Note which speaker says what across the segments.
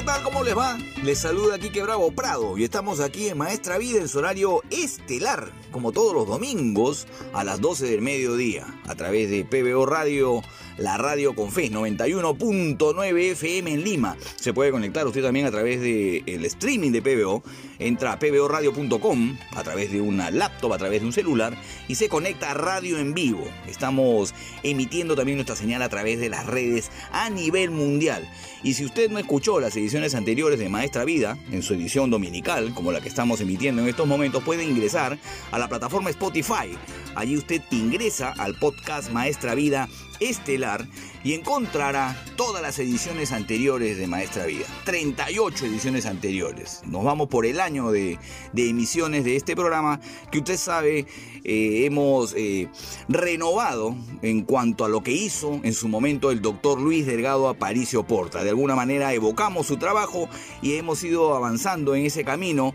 Speaker 1: ¿Qué tal? ¿Cómo les va? Les saluda Quique Bravo Prado y estamos aquí en Maestra Vida en su horario estelar, como todos los domingos a las 12 del mediodía, a través de PBO Radio, la radio con fe, 91.9 FM en Lima. Se puede conectar usted también a través del el streaming de PBO, entra a pboradio.com a través de una laptop, a través de un celular y se conecta a radio en vivo. Estamos emitiendo también nuestra señal a través de las redes a nivel mundial. Y si usted no escuchó las ediciones anteriores de Maestra Vida, en su edición dominical, como la que estamos emitiendo en estos momentos, puede ingresar a la plataforma Spotify. Allí usted ingresa al podcast Maestra Vida Estelar y encontrará todas las ediciones anteriores de Maestra Vida. 38 ediciones anteriores. Nos vamos por el año de, de emisiones de este programa que usted sabe eh, hemos eh, renovado en cuanto a lo que hizo en su momento el doctor Luis Delgado Aparicio Porta. De alguna manera evocamos su trabajo y hemos ido avanzando en ese camino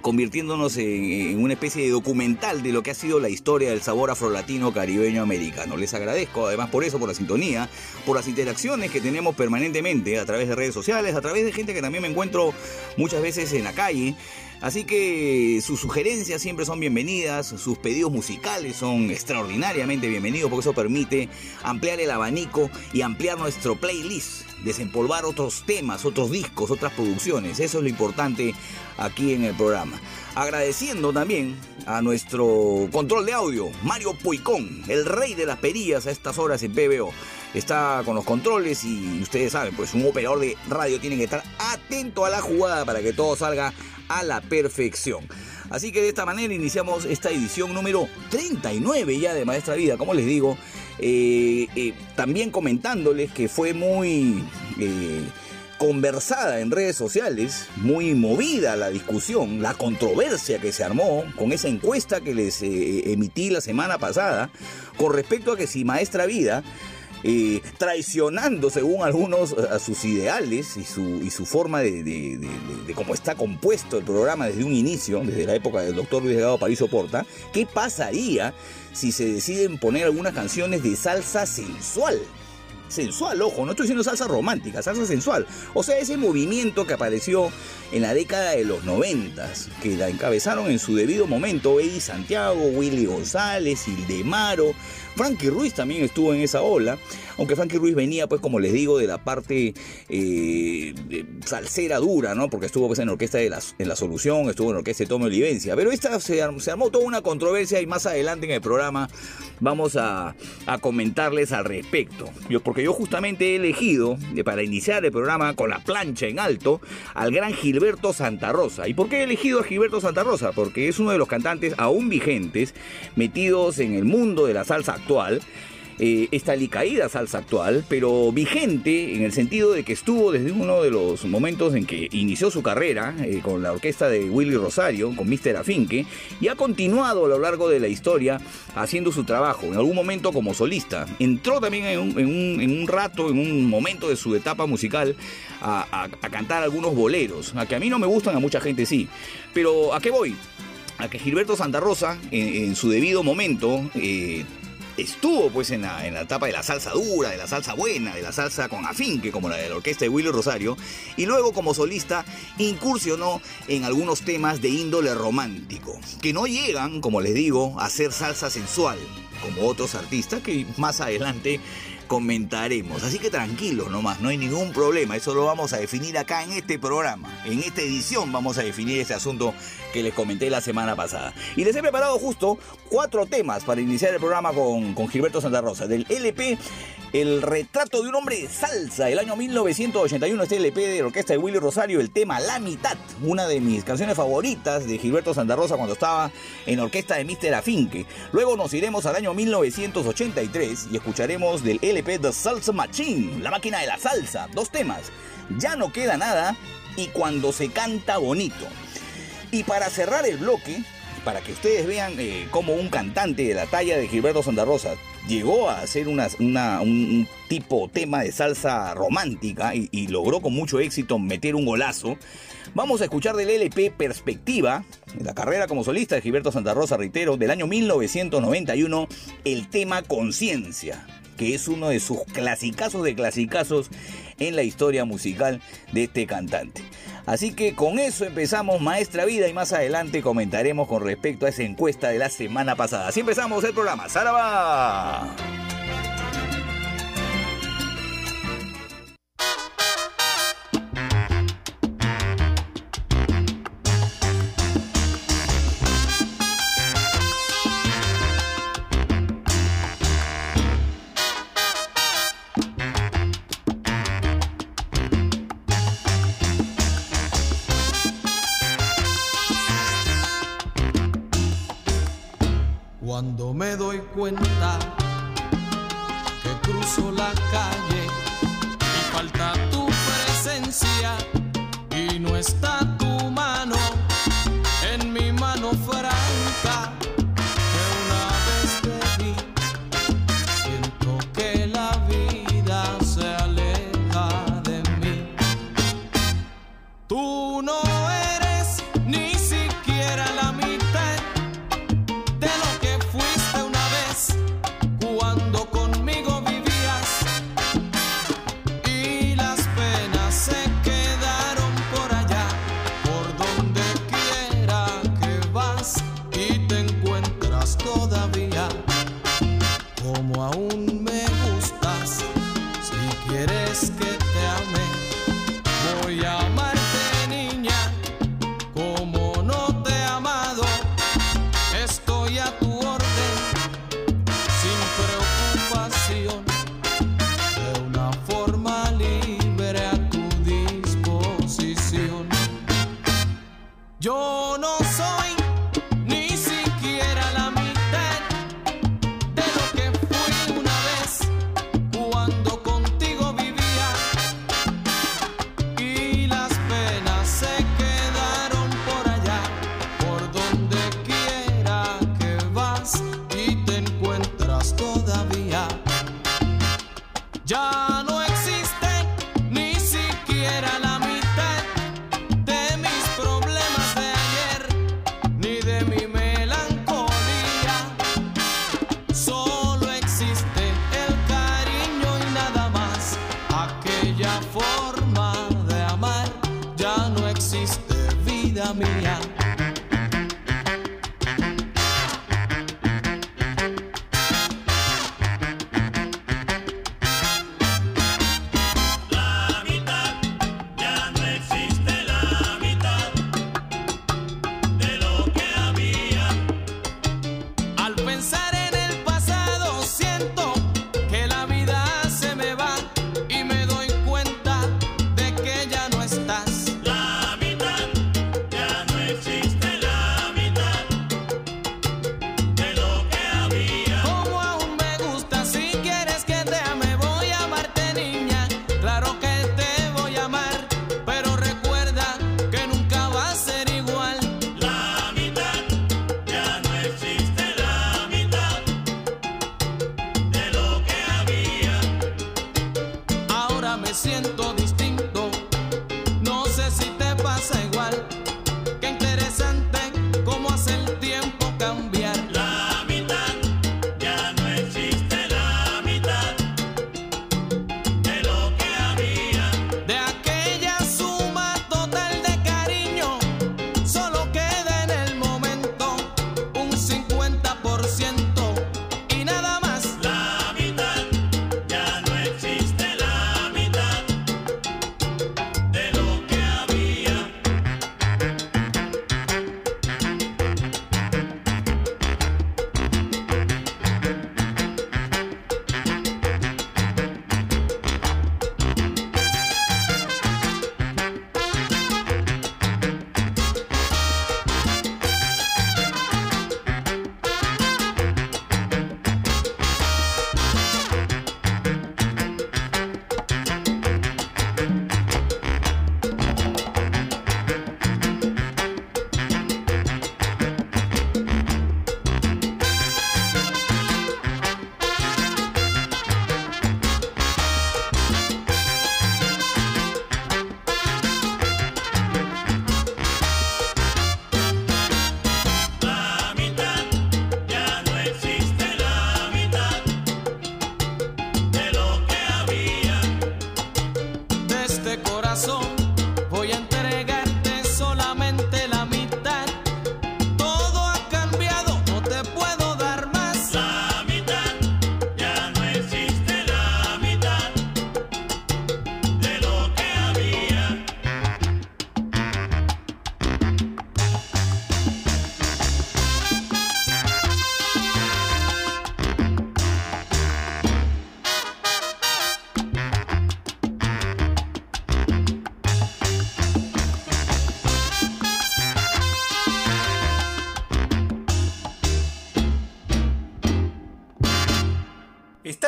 Speaker 1: convirtiéndonos en, una especie de documental de lo que ha sido la historia del sabor afrolatino caribeño americano. Les agradezco además por eso, por la sintonía, por las interacciones que tenemos permanentemente a través de redes sociales, a través de gente que también me encuentro muchas veces en la calle. Así que sus sugerencias siempre son bienvenidas, sus pedidos musicales son extraordinariamente bienvenidos porque eso permite ampliar el abanico y ampliar nuestro playlist, desempolvar otros temas, otros discos, otras producciones. Eso es lo importante aquí en el programa. Agradeciendo también a nuestro control de audio, Mario Puicón, el rey de las perillas a estas horas en PBO. Está con los controles y ustedes saben, pues un operador de radio tiene que estar atento a la jugada para que todo salga a la perfección. Así que de esta manera iniciamos esta edición número 39 ya de Maestra Vida, como les digo. Eh, eh, también comentándoles que fue muy... Eh, conversada en redes sociales, muy movida la discusión, la controversia que se armó con esa encuesta que les emití la semana pasada con respecto a que si Maestra Vida eh, traicionando según algunos a sus ideales y su, su forma de, cómo está compuesto el programa desde un inicio, desde la época del doctor Luis Delgado París Porta, ¿qué pasaría si se deciden poner algunas canciones de salsa sensual? sensual, ojo, no estoy diciendo salsa romántica, salsa sensual. O sea, ese movimiento que apareció en la década de los noventas, que la encabezaron en su debido momento Eddie Santiago, Willy González, Ildemaro, Frankie Ruiz también estuvo en esa ola, aunque Frankie Ruiz venía, pues como les digo, de la parte eh, de salsera dura, ¿no? Porque estuvo pues, en orquesta de la, en la Solución, estuvo en orquesta de Tommy Olivencia, pero esta se, armó toda una controversia y más adelante en el programa vamos a, a comentarles al respecto. Yo, porque yo justamente he elegido, eh, para iniciar el programa con la plancha en alto, al gran Gilberto Santa Rosa. ¿Y por qué he elegido a Gilberto Santa Rosa? Porque es uno de los cantantes aún vigentes, metidos en el mundo de la salsa actual. Eh, esta alicaída salsa actual, pero vigente en el sentido de que estuvo desde uno de los momentos en que inició su carrera eh, con la orquesta de Willy Rosario, con Mr. Afinque, y ha continuado a lo largo de la historia haciendo su trabajo, en algún momento como solista. Entró también en un, en un, en un rato, en un momento de su etapa musical, a, a, a cantar algunos boleros, a que a mí no me gustan, a mucha gente sí. Pero ¿a qué voy? A que Gilberto Santa Rosa, en, en su debido momento, eh, estuvo pues en la, en la etapa de la salsa dura, de la salsa buena, de la salsa con afinque, como la de la orquesta de Willy Rosario, y luego como solista incursionó en algunos temas de índole romántico, que no llegan, como les digo, a ser salsa sensual, como otros artistas que más adelante comentaremos. Así que tranquilos nomás, no hay ningún problema. Eso lo vamos a definir acá en este programa. En esta edición vamos a definir ese asunto que les comenté la semana pasada. Y les he preparado justo cuatro temas para iniciar el programa con, con Gilberto Santa Rosa. Del LP El retrato de un hombre de salsa. El año 1981 este LP de la orquesta de Willy Rosario. El tema La mitad. Una de mis canciones favoritas de Gilberto Santa Rosa cuando estaba en orquesta de Mr. Afinque. Luego nos iremos al año 1983 y escucharemos del LP The Salsa Machine. La máquina de la salsa. Dos temas. Ya no queda nada y cuando se canta bonito. Y para cerrar el bloque, para que ustedes vean eh, cómo un cantante de la talla de Gilberto Santa Rosa llegó a hacer una, un, tipo tema de salsa romántica y, y logró con mucho éxito meter un golazo. Vamos a escuchar del LP Perspectiva, la carrera como solista de Gilberto Santa Rosa, reitero, del año 1991, el tema Conciencia, que es uno de sus clasicazos de clasicazos en la historia musical de este cantante. Así que con eso empezamos Maestra Vida y más adelante comentaremos con respecto a esa encuesta de la semana pasada. Así empezamos el programa. ¡Saraba!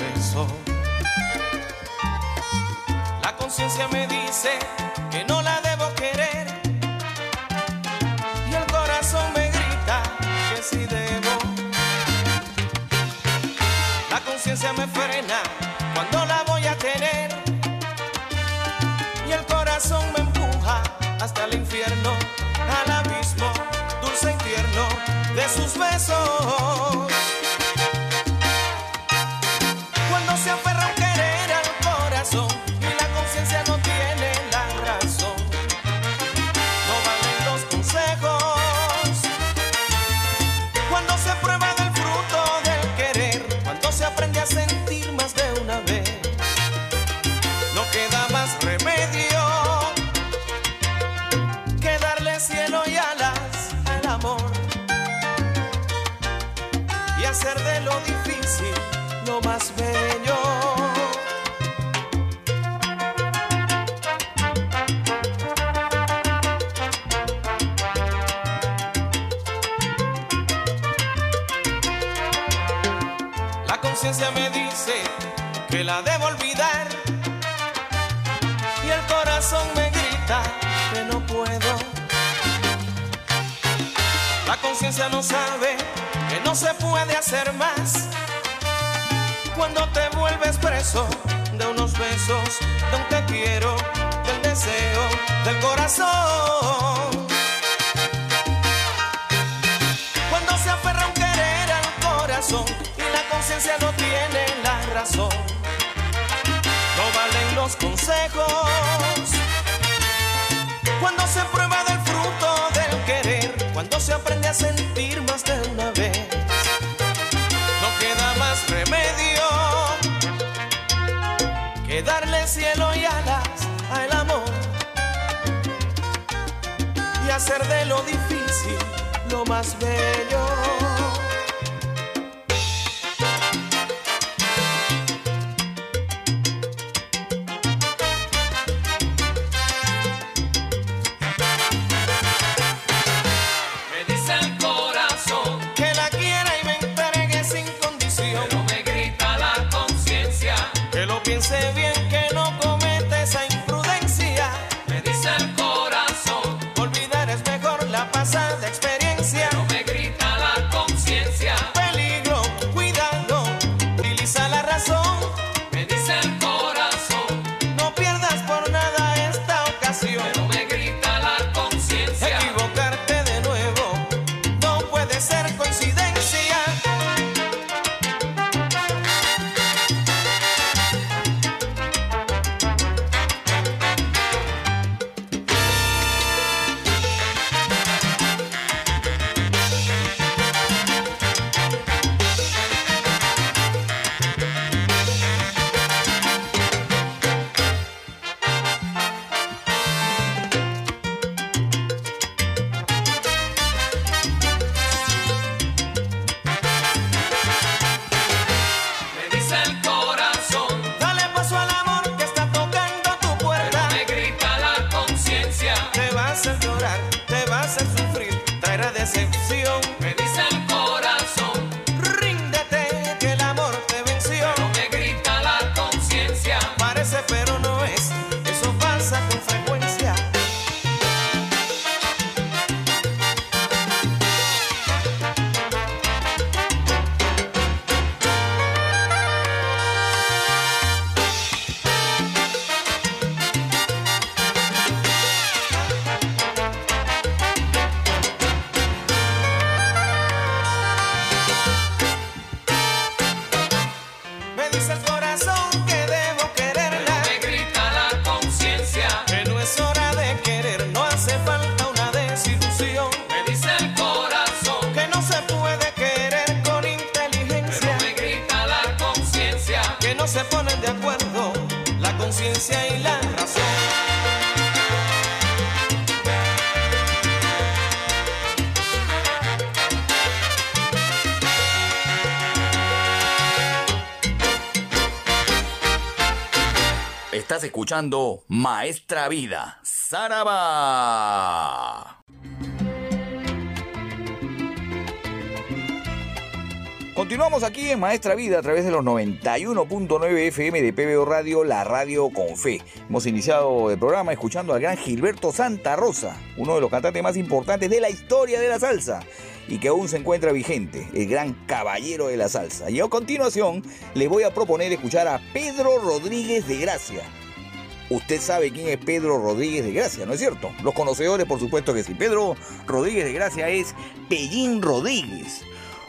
Speaker 2: beso.
Speaker 3: Señor. escuchando Maestra Vida, Saraba. Continuamos aquí en Maestra Vida a través de los 91.9 FM de PBO Radio, la radio con fe. Hemos iniciado el programa escuchando al gran Gilberto Santa Rosa, uno de los cantantes más importantes de la historia de la salsa
Speaker 1: y que aún se encuentra vigente, el gran caballero de la salsa. Y a continuación les voy a proponer escuchar a Pedro Rodríguez de Gracia Usted sabe quién es Pedro Rodríguez de Gracia, ¿no es cierto? Los conocedores, por supuesto que sí. Pedro Rodríguez de Gracia es Pellín Rodríguez,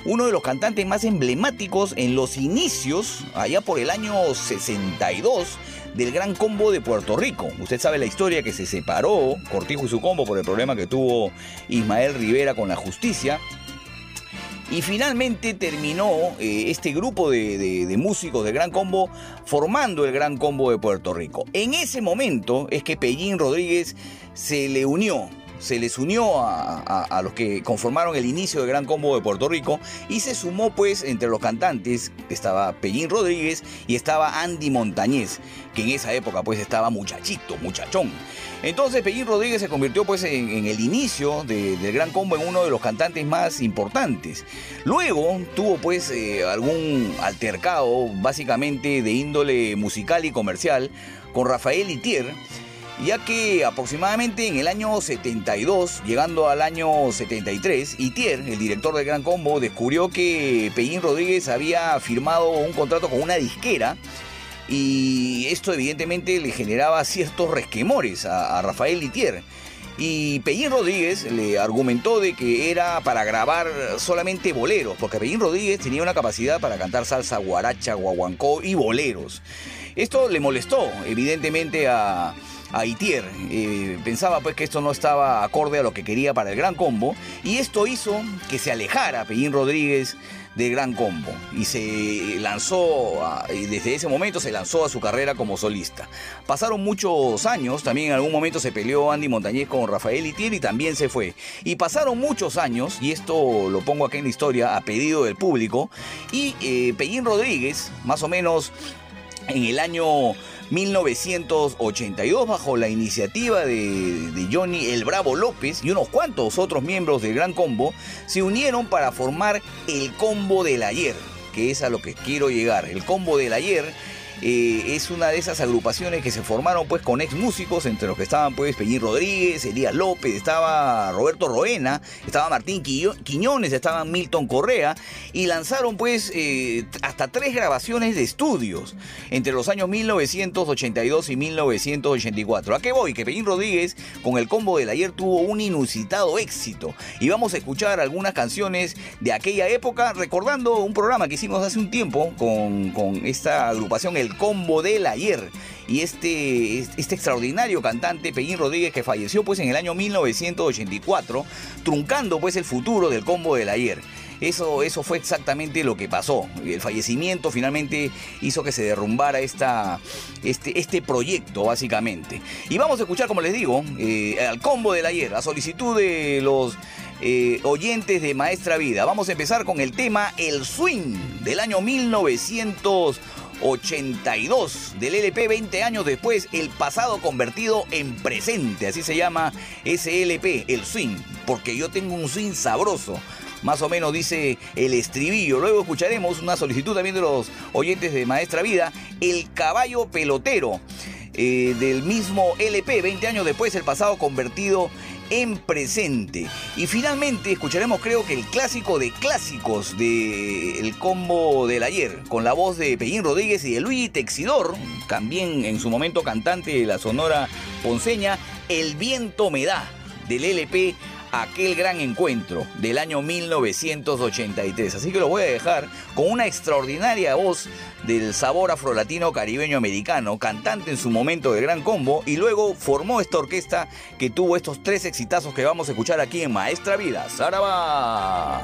Speaker 1: uno de los cantantes más emblemáticos en los inicios, allá por el año 62, del Gran Combo de Puerto Rico. Usted sabe la historia que se separó Cortijo y su combo por el problema que tuvo Ismael Rivera con la justicia. Y finalmente terminó eh, este grupo de, de, de, músicos de Gran Combo formando el Gran Combo de Puerto Rico. En ese momento es que Pellín Rodríguez se le unió se les unió a, los que conformaron el inicio del Gran Combo de Puerto Rico y se sumó pues entre los cantantes estaba Pellín Rodríguez y estaba Andy Montañez, que en esa época pues estaba muchachito, muchachón. Entonces Pellín Rodríguez se convirtió pues en, en el inicio de, del Gran Combo en uno de los cantantes más importantes. Luego tuvo pues eh, algún altercado básicamente de índole musical y comercial con Rafael Itier ya que aproximadamente en el año 72, llegando al año 73, Itier, el director de Gran Combo, descubrió que Pellín Rodríguez había firmado un contrato con una disquera y esto evidentemente le generaba ciertos resquemores a, a Rafael Itier. Y Pellín Rodríguez le argumentó de que era para grabar solamente boleros, porque Pellín Rodríguez tenía una capacidad para cantar salsa, guaracha, guaguancó y boleros. Esto le molestó evidentemente a, a Itier. Eh, pensaba pues que esto no estaba acorde a lo que quería para el Gran Combo y esto hizo que se alejara Pellín Rodríguez del Gran Combo y se lanzó, y desde ese momento se lanzó a su carrera como solista. Pasaron muchos años, también en algún momento se peleó Andy Montañez con Rafael Itier y también se fue. Y pasaron muchos años, y esto lo pongo aquí en la historia a pedido del público, y eh, Pellín Rodríguez, más o menos en el año 1982 bajo la iniciativa de, Johnny El Bravo López y unos cuantos otros miembros del Gran Combo se unieron para formar el Combo del Ayer, que es a lo que quiero llegar. El Combo del Ayer eh, es una de esas agrupaciones que se formaron pues con ex músicos, entre los que estaban pues Peñín Rodríguez, Elías López, estaba Roberto Roena, estaba Martín Quiñones, estaba Milton Correa, y lanzaron pues eh, hasta tres grabaciones de estudios entre los años 1982 y 1984. ¿A qué voy? Que Peñín Rodríguez con el combo del ayer tuvo un inusitado éxito, y vamos a escuchar algunas canciones de aquella época, recordando un programa que hicimos hace un tiempo con, con esta agrupación, el combo del ayer y este, este extraordinario cantante Pellín Rodríguez que falleció pues en el año 1984 truncando pues el futuro del combo del ayer. Eso, eso fue exactamente lo que pasó. El fallecimiento finalmente hizo que se derrumbara esta, este, este proyecto, básicamente. Y vamos a escuchar, como les digo, eh, al combo del ayer, a solicitud de los eh, oyentes de Maestra Vida. Vamos a empezar con el tema El Swing del año 1900. 82 del LP 20 años después, el pasado convertido en presente, así se llama ese LP, el swing, porque yo tengo un swing sabroso. Más o menos dice el estribillo. Luego escucharemos una solicitud también de los oyentes de Maestra Vida, El Caballo Pelotero, eh, del mismo LP, 20 años después, el pasado convertido en presente. Y finalmente escucharemos creo que el clásico de clásicos del el combo del ayer, con la voz de Pellín Rodríguez y de Luis Texidor, también en su momento cantante de la Sonora Ponceña, El viento me da, del LP aquel gran encuentro del año 1983. Así que lo voy a dejar con una extraordinaria voz del sabor afrolatino caribeño americano, cantante en su momento del Gran Combo, y luego formó esta orquesta que tuvo estos tres exitazos que vamos a escuchar aquí en Maestra Vida. ¡Saraba!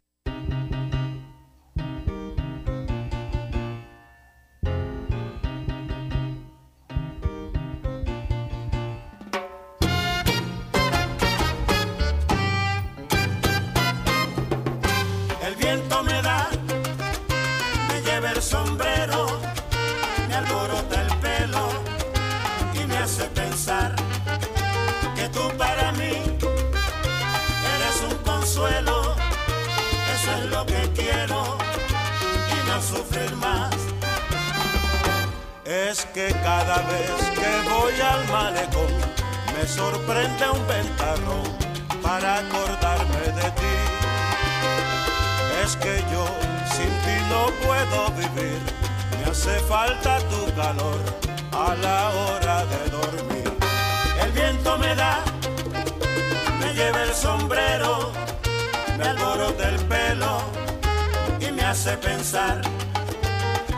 Speaker 4: Hace pensar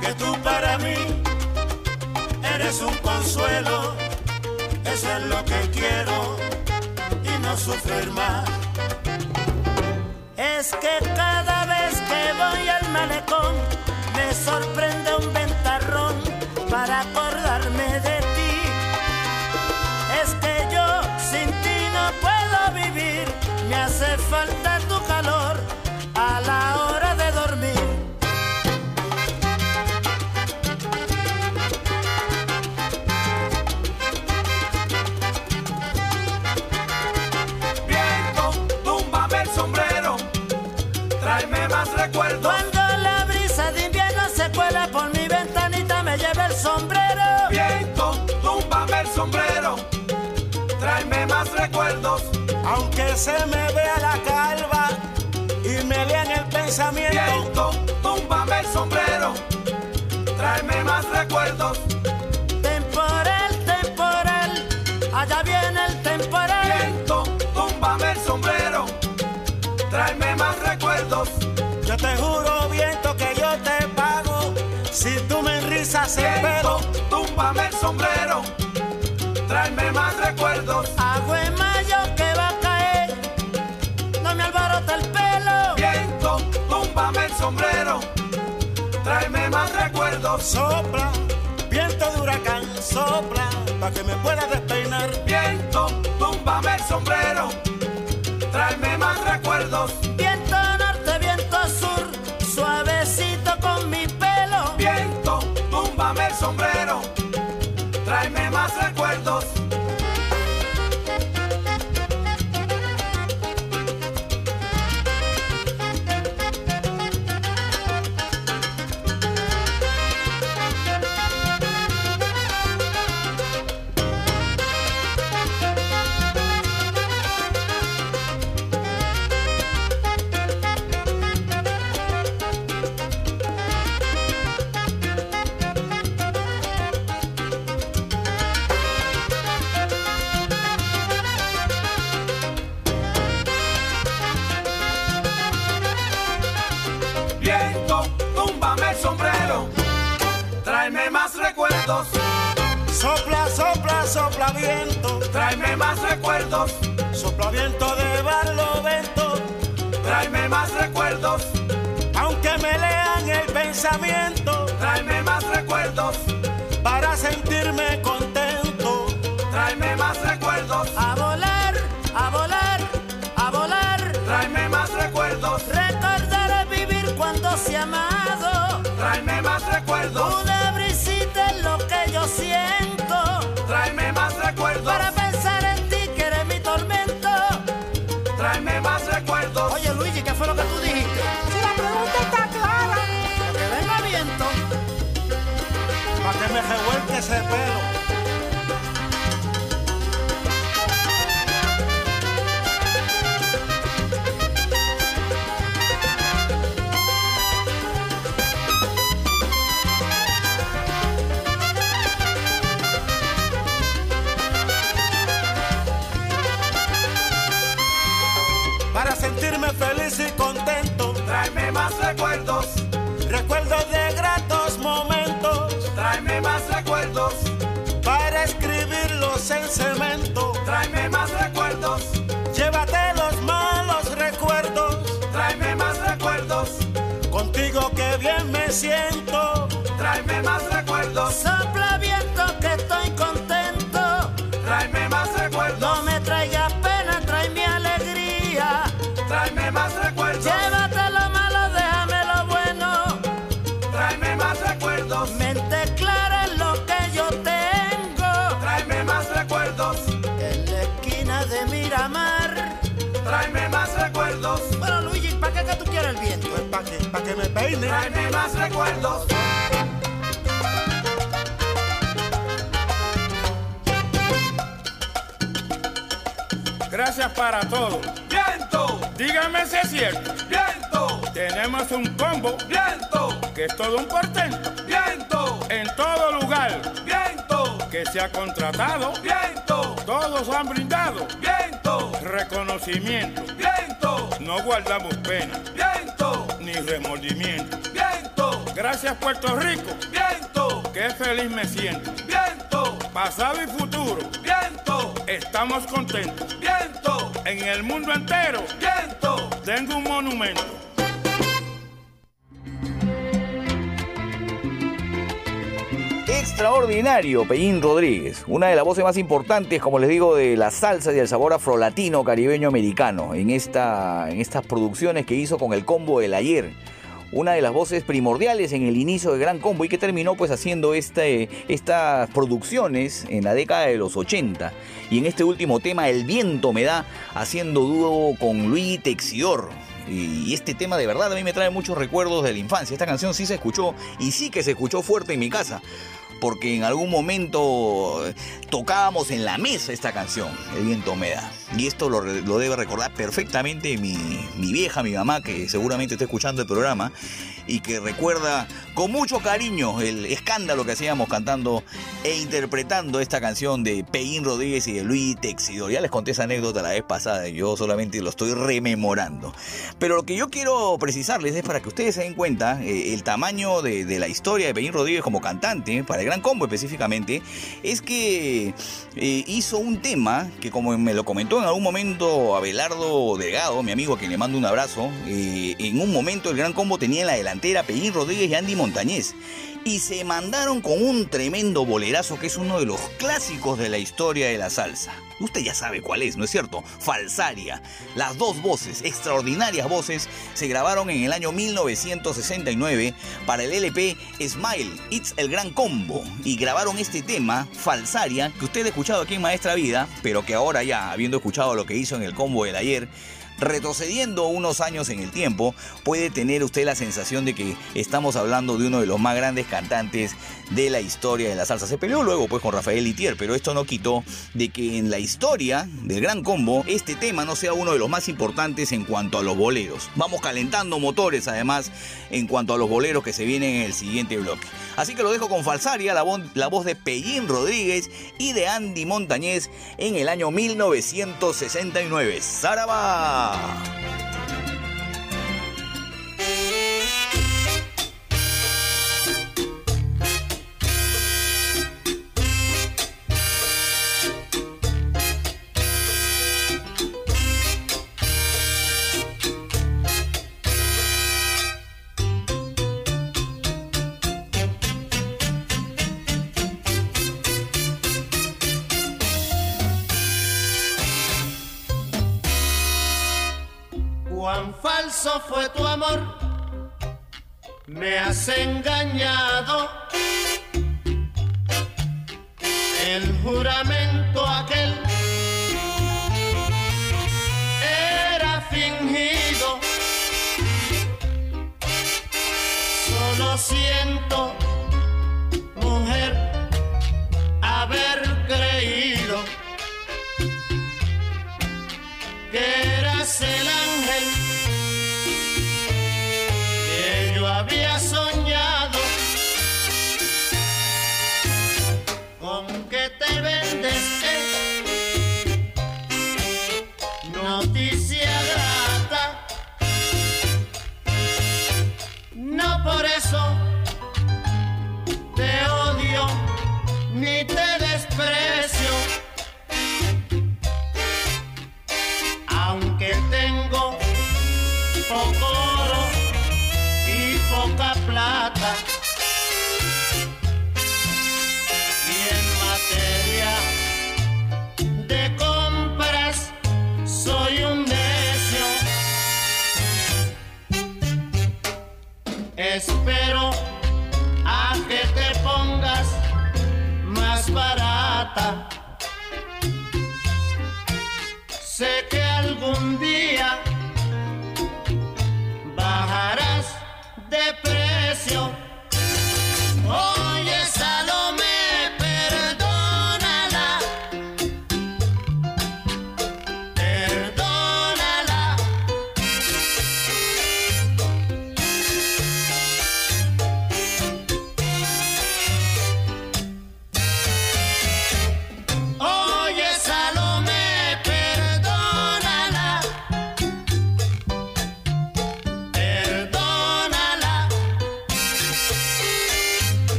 Speaker 4: que tú para mí eres un consuelo. Eso es lo que quiero y no sufrir más. Es que cada vez que voy al malecón me sorprende un ventarrón para acordarme de ti. Es que yo sin ti no puedo vivir, me hace falta tu calor Aunque se me vea la calva y me lean el pensamiento.
Speaker 5: Viento, túmbame el sombrero, tráeme más recuerdos.
Speaker 4: Temporal, temporal, allá viene el temporal.
Speaker 5: Viento, túmbame el sombrero, tráeme más recuerdos.
Speaker 4: Yo te juro, viento, que yo te pago si tú me enrizas el pelo.
Speaker 5: Viento, túmbame el sombrero, tráeme más recuerdos.
Speaker 4: Agua Sopla, viento de huracán, sopla, para que me pueda despeinar.
Speaker 5: Viento, túmbame el sombrero, tráeme más recuerdos.
Speaker 4: Viento norte, viento sur, suavecito con mi pelo.
Speaker 5: Viento, túmbame el sombrero, tráeme más recuerdos.
Speaker 4: Cuando se ha amado.
Speaker 5: tráeme más recuerdos,
Speaker 4: Una brisita es lo que yo siento.
Speaker 5: tráeme más recuerdos,
Speaker 4: Para pensar en ti que eres mi tormento.
Speaker 5: tráeme más recuerdos.
Speaker 4: Oye Luigi, ¿qué fue lo que tú dijiste?
Speaker 6: Si la pregunta está clara,
Speaker 4: Que venga viento. Para que me revuelque ese pelo.
Speaker 7: Que bien me siento.
Speaker 5: tráeme más recuerdos,
Speaker 8: Sopla viento que estoy contento.
Speaker 5: tráeme más
Speaker 8: No
Speaker 5: recuerdos,
Speaker 8: me traigas pena, tráeme alegría.
Speaker 5: tráeme más recuerdos,
Speaker 8: Llévate lo malo, déjame lo bueno.
Speaker 5: tráeme más recuerdos,
Speaker 8: Mente clara es lo que yo tengo.
Speaker 5: tráeme más recuerdos,
Speaker 8: En la esquina de Miramar.
Speaker 5: Más recuerdos,
Speaker 8: Bueno, Luigi, ¿para qué que tú quieres el viento?
Speaker 7: Pues para que, pa' que me peine.
Speaker 5: tráeme más recuerdos.
Speaker 9: Gracias para todo.
Speaker 5: Viento,
Speaker 9: Dígame si es cierto.
Speaker 5: viento,
Speaker 9: Tenemos un combo
Speaker 5: viento,
Speaker 9: que es todo un portento.
Speaker 5: viento,
Speaker 9: En todo lugar
Speaker 5: viento,
Speaker 9: que se ha contratado,
Speaker 5: viento,
Speaker 9: todos han brindado
Speaker 5: viento,
Speaker 9: reconocimiento.
Speaker 5: viento,
Speaker 9: No guardamos pena
Speaker 5: viento,
Speaker 9: ni remordimiento.
Speaker 5: viento,
Speaker 9: Gracias Puerto Rico,
Speaker 5: viento,
Speaker 9: qué feliz me siento.
Speaker 5: viento,
Speaker 9: Pasado y futuro,
Speaker 5: viento,
Speaker 9: estamos contentos.
Speaker 5: viento,
Speaker 9: En el mundo entero
Speaker 5: viento.
Speaker 9: tengo un monumento.
Speaker 1: Extraordinario, Pellín Rodríguez, una de las voces más importantes, como les digo, de la salsa y el sabor afrolatino caribeño americano, en, esta, en estas producciones que hizo con el combo del ayer. Una de las voces primordiales en el inicio de Gran Combo y que terminó pues haciendo este, estas producciones en la década de los 80. Y en este último tema, El viento me da, haciendo dúo con Luis Texidor. Y este tema de verdad a mí me trae muchos recuerdos de la infancia. Esta canción sí se escuchó y sí que se escuchó fuerte en mi casa. Porque en algún momento tocábamos en la mesa esta canción, El viento me da. Y esto lo, debe recordar perfectamente mi, mi vieja, mi mamá, que seguramente está escuchando el programa y que recuerda con mucho cariño el escándalo que hacíamos cantando e interpretando esta canción de Peín Rodríguez y de Luis Texidor. Ya les conté esa anécdota la vez pasada yo solamente lo estoy rememorando. Pero lo que yo quiero precisarles es para que ustedes se den cuenta eh, el tamaño de, la historia de Peín Rodríguez como cantante, para el Gran Combo específicamente, es que eh, hizo un tema que como me lo comentó en algún momento Abelardo Delgado, mi amigo a quien le mando un abrazo, eh, en un momento el Gran Combo tenía en la delantera Peín Rodríguez y Andy Y se mandaron con un tremendo bolerazo que es uno de los clásicos de la historia de la salsa. Usted ya sabe cuál es, ¿no es cierto? Falsaria. Las dos voces, extraordinarias voces, se grabaron en el año 1969 para el LP Smile, It's el Gran Combo. Y grabaron este tema, Falsaria, que usted ha escuchado aquí en Maestra Vida, pero que ahora ya, habiendo escuchado lo que hizo en el combo del ayer, retrocediendo unos años en el tiempo, puede tener usted la sensación de que estamos hablando de uno de los más grandes cantantes de la historia de la salsa. Se peleó luego pues con Rafael Itier, pero esto no quitó de que en la historia del Gran Combo este tema no sea uno de los más importantes en cuanto a los boleros. Vamos calentando motores además en cuanto a los boleros que se vienen en el siguiente bloque. Así que lo dejo con Falsaria, la, la voz de Pellín Rodríguez y de Andy Montañez en el año 1969. ¡Zaraba!
Speaker 8: Me has engañado. El juramento aquel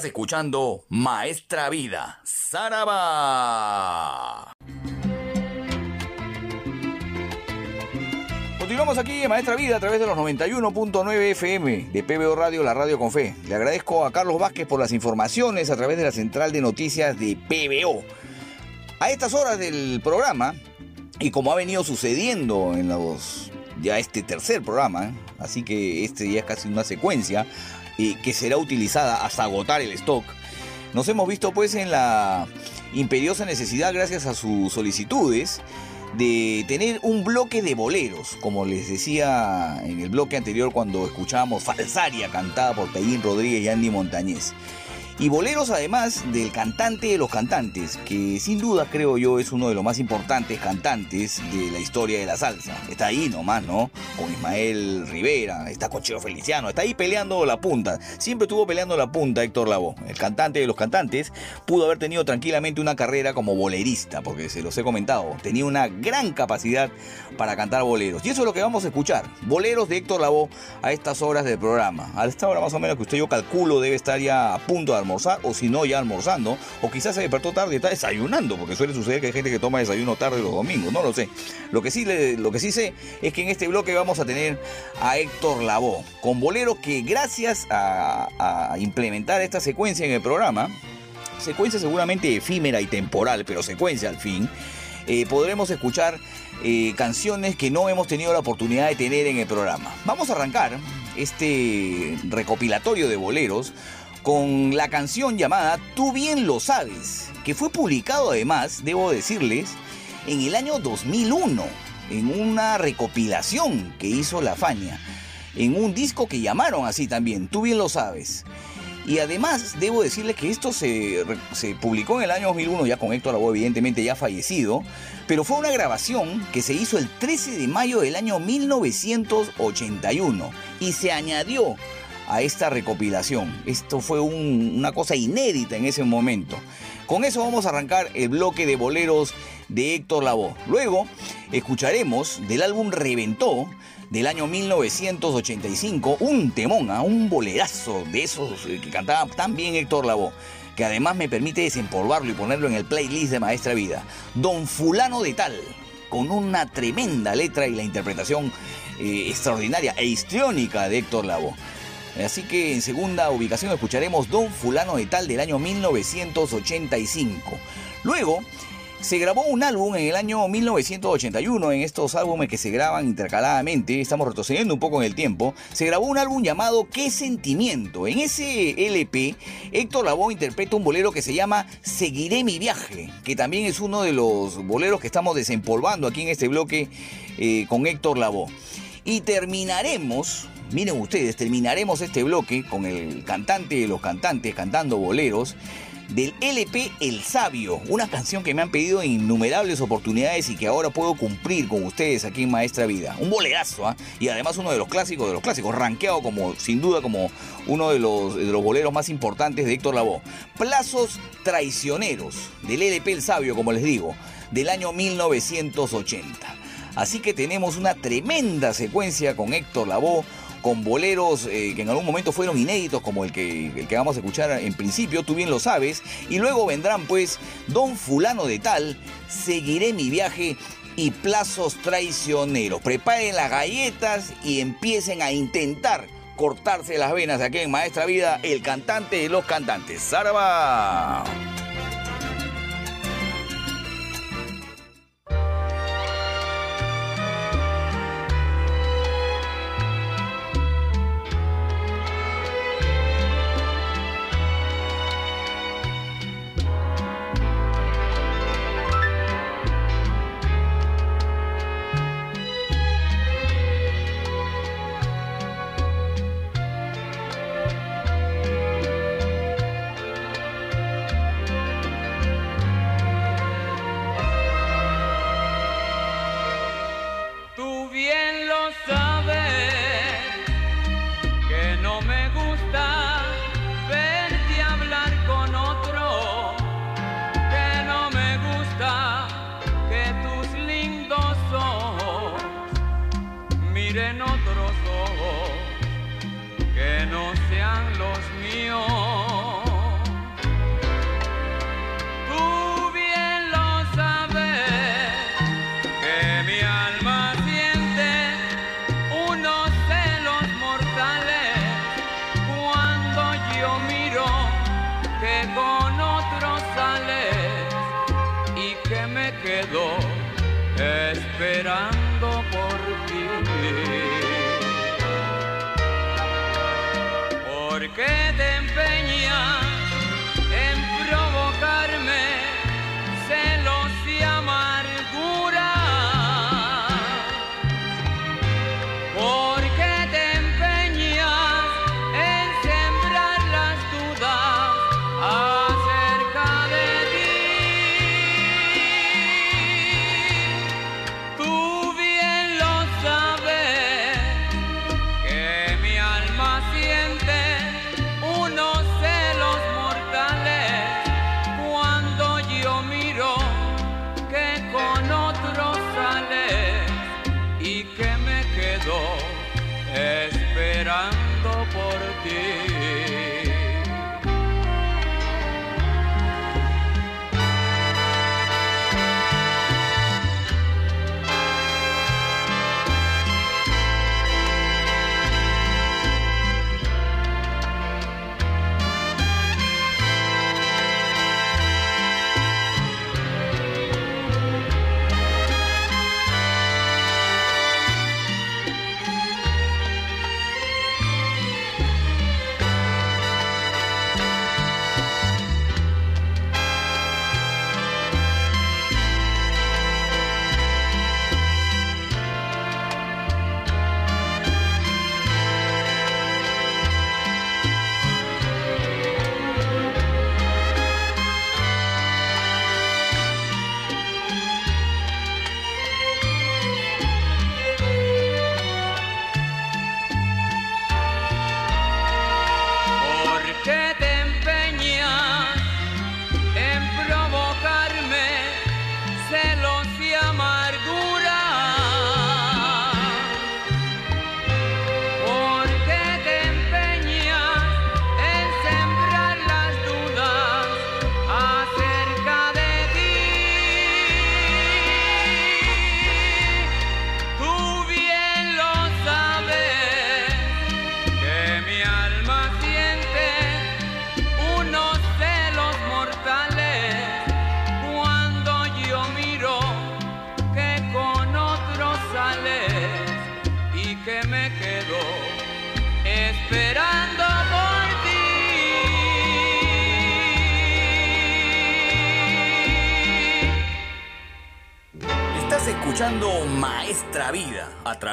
Speaker 1: Estás escuchando Maestra Vida, Saraba. Continuamos aquí en Maestra Vida a través de los 91.9 FM de PBO Radio, la radio con fe. Le agradezco a Carlos Vázquez por las informaciones a través de la central de noticias de PBO. A estas horas del programa, y como ha venido sucediendo en los ya este tercer programa, ¿eh? así que este ya es casi una secuencia que será utilizada hasta agotar el stock. Nos hemos visto pues en la imperiosa necesidad, gracias a sus solicitudes, de tener un bloque de boleros, como les decía en el bloque anterior cuando escuchábamos Falsaria cantada por Pellín Rodríguez y Andy Montañez. Y boleros además del cantante de los cantantes, que sin duda creo yo es uno de los más importantes cantantes de la historia de la salsa. Está ahí nomás, ¿no? Con Ismael Rivera, está con Cheo Feliciano, está ahí peleando la punta. Siempre estuvo peleando la punta Héctor Lavoe. El cantante de los cantantes pudo haber tenido tranquilamente una carrera como bolerista, porque se los he comentado. Tenía una gran capacidad para cantar boleros. Y eso es lo que vamos a escuchar. Boleros de Héctor Lavoe a estas horas del programa. A esta hora más o menos que usted yo calculo debe estar ya a punto de almorzar almorzar o si no ya almorzando o quizás se despertó tarde y está desayunando porque suele suceder que hay gente que toma desayuno tarde los domingos, no lo sé. Lo que sí, lo que sí sé es que en este bloque vamos a tener a Héctor Lavoe con boleros que gracias a, a implementar esta secuencia en el programa, secuencia seguramente efímera y temporal, pero secuencia al fin, eh, podremos escuchar eh, canciones que no hemos tenido la oportunidad de tener en el programa. Vamos a arrancar este recopilatorio de boleros con la canción llamada Tú bien lo sabes, que fue publicado además, debo decirles, en el año 2001, en una recopilación que hizo La Faña, en un disco que llamaron así también, Tú bien lo sabes. Y además, debo decirles que esto se, se publicó en el año 2001, ya con Héctor Lavoe, evidentemente ya fallecido, pero fue una grabación que se hizo el 13 de mayo del año 1981 y se añadió a esta recopilación. Esto fue un- una cosa inédita en ese momento. Con eso vamos a arrancar el bloque de boleros de Héctor Lavoe. Luego escucharemos del álbum Reventó del año 1985 un temón, ah, un bolerazo de esos eh, que cantaba tan bien Héctor Lavoe, que además me permite desempolvarlo y ponerlo en el playlist de Maestra Vida. Don Fulano de Tal, con una tremenda letra y la interpretación eh, extraordinaria e histriónica de Héctor Lavoe. Así que en segunda ubicación escucharemos Don Fulano de Tal del año 1985. Luego se grabó un álbum en el año 1981, en estos álbumes que se graban intercaladamente, estamos retrocediendo un poco en el tiempo, se grabó un álbum llamado ¿Qué sentimiento? En ese LP, Héctor Lavoe interpreta un bolero que se llama Seguiré mi viaje, que también es uno de los boleros que estamos desempolvando aquí en este bloque eh, con Héctor Lavoe. Y terminaremos, miren ustedes, terminaremos este bloque con el cantante de los cantantes cantando boleros del LP El Sabio, una canción que me han pedido innumerables oportunidades y que ahora puedo cumplir con ustedes aquí en Maestra Vida. Un bolerazo, ¿ah? y además uno de los clásicos de los clásicos, rankeado como, sin duda, como uno de los, de los boleros más importantes de Héctor Lavoe. Plazos traicioneros del LP El Sabio, como les digo, del año 1980. Así que tenemos una tremenda secuencia con Héctor Lavoe, con boleros eh, que en algún momento fueron inéditos, como el que, el que vamos a escuchar en principio, tú bien lo sabes, y luego vendrán pues Don Fulano de Tal, Seguiré mi viaje y Plazos Traicioneros. Preparen las galletas y empiecen a intentar cortarse las venas aquí en Maestra Vida, el cantante de los cantantes. ¡Zaraba!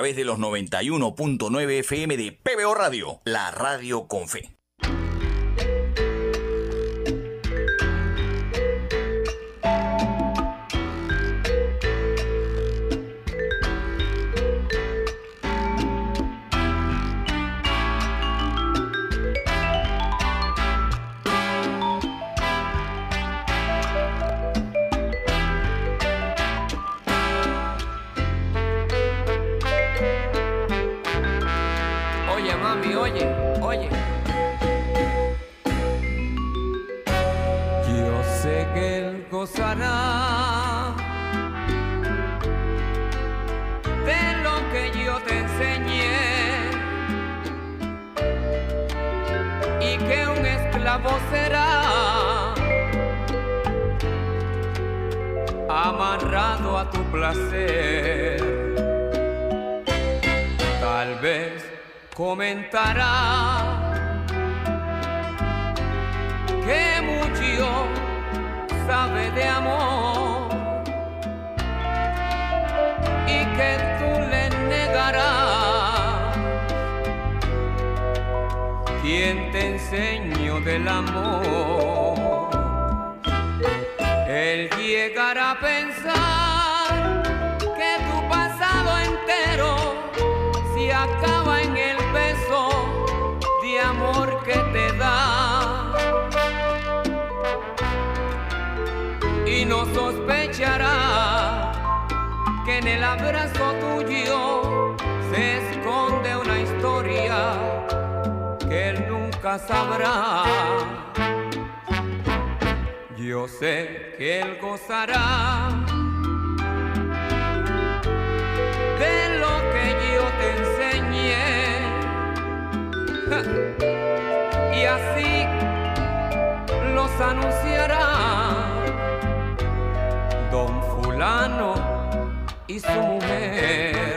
Speaker 1: través de los 91.9 FM de PBO Radio, la radio con fe.
Speaker 10: anunciará don fulano y su mujer.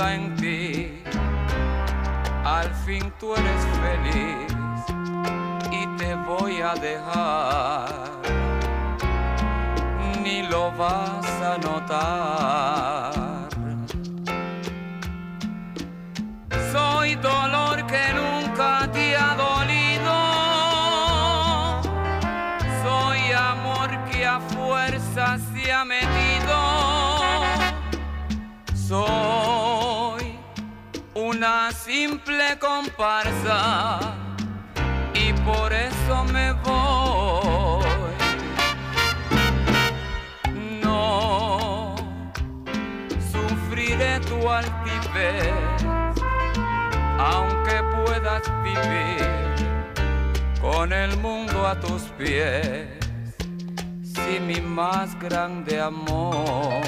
Speaker 10: en ti. Al fin tú eres feliz y te voy a dejar. Ni lo vas a notar. Simple comparsa y por eso me voy. No sufriré tu altivez, aunque puedas vivir con el mundo a tus pies. Si mi más grande amor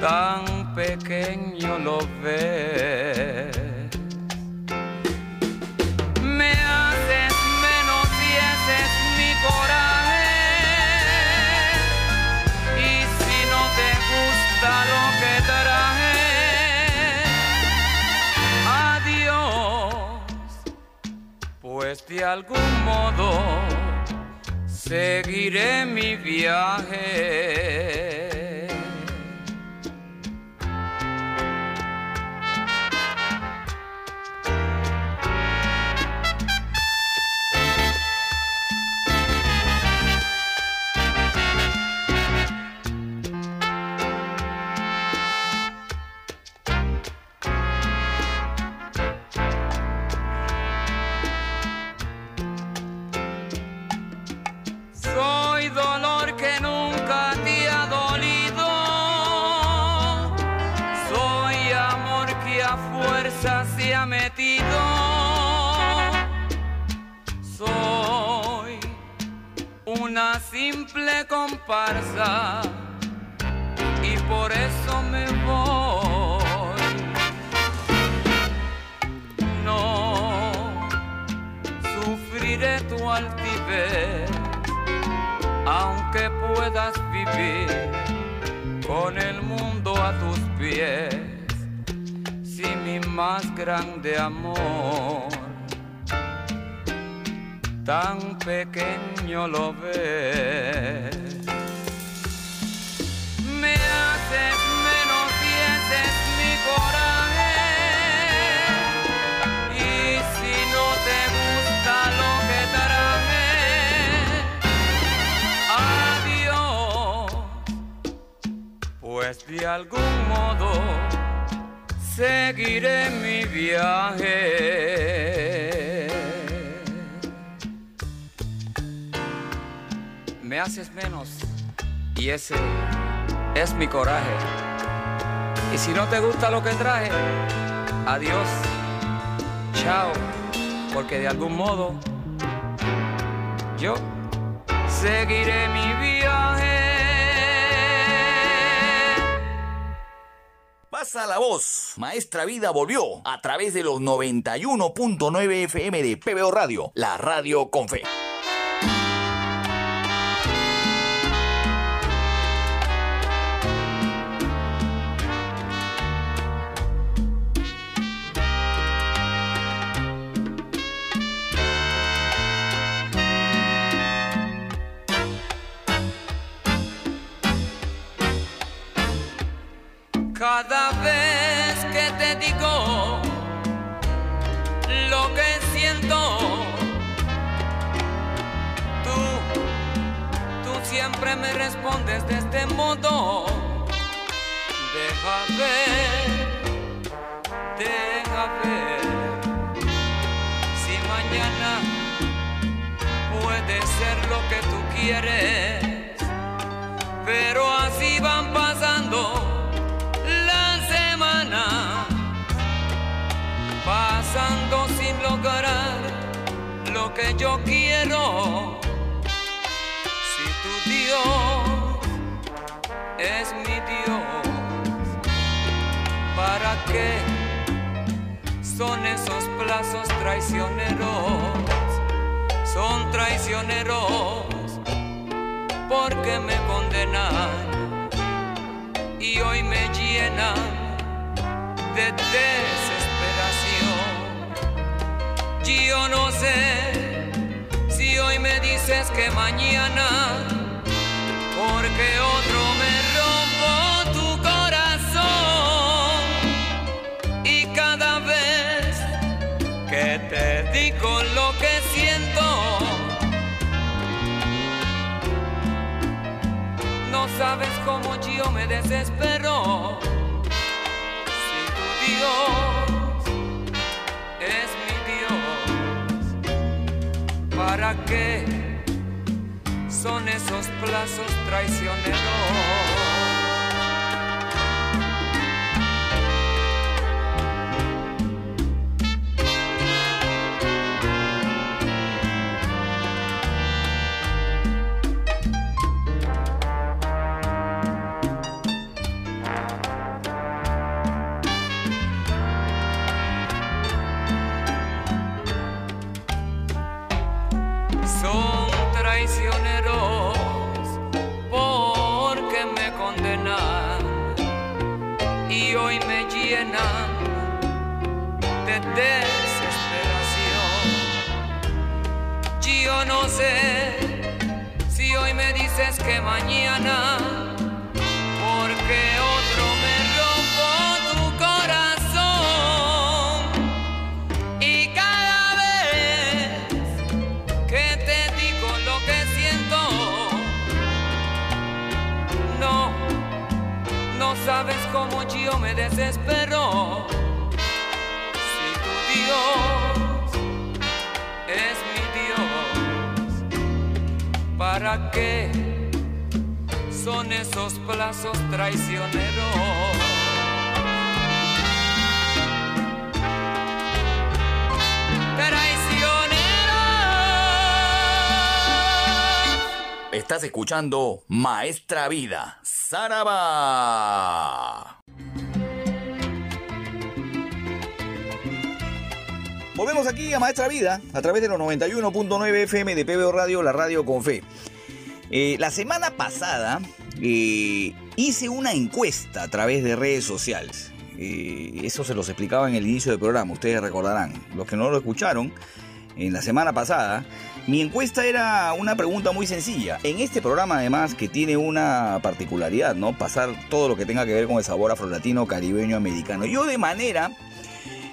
Speaker 10: tan pequeño lo ves. Me haces menos y ese es mi coraje. Y si no te gusta lo que traje, adiós. Pues de algún modo seguiré mi viaje. Simple comparsa y por eso me voy. No sufriré tu altivez aunque puedas vivir con el mundo a tus pies, si mi más grande amor tan pequeño lo ves. Me haces menos y mi coraje. Y si no te gusta lo que traje, adiós. Pues de algún modo seguiré mi viaje. Haces menos y ese es mi coraje. Y si no te gusta lo que traje, adiós, chao, porque de algún modo yo seguiré mi viaje.
Speaker 1: Pasa la voz. Maestra Vida volvió a través de los 91.9 FM de PBO Radio, la radio con fe.
Speaker 10: Me respondes de este modo. Deja ver, deja ver, si mañana puede ser lo que tú quieres, pero así van pasando las semanas pasando sin lograr lo que yo quiero. Dios es mi Dios, ¿para qué son esos plazos traicioneros? Son traicioneros porque me condenan y hoy me llena de desesperación. Yo no sé si hoy me dices que mañana, porque otro me rompo tu corazón y cada vez que te digo lo que siento. No sabes cómo yo me desespero. Si tu Dios es mi Dios, ¿para qué son esos plazos traicioneros? De desesperación. Yo no sé si hoy me dices que mañana, porque otro sabes cómo yo me desespero. Si tu Dios es mi Dios, ¿para qué son esos plazos traicioneros?
Speaker 1: Estás escuchando Maestra Vida, Saraba. Volvemos aquí a Maestra Vida a través de los 91.9 FM de PBO Radio, la radio con fe. Eh, la semana pasada eh, hice una encuesta a través de redes sociales. Eh, eso se los explicaba en el inicio del programa, ustedes recordarán. Los que no lo escucharon, en la semana pasada, mi encuesta era una pregunta muy sencilla. En este programa, además, que tiene una particularidad, ¿no? Pasar todo lo que tenga que ver con el sabor afrolatino, caribeño, americano. Yo de manera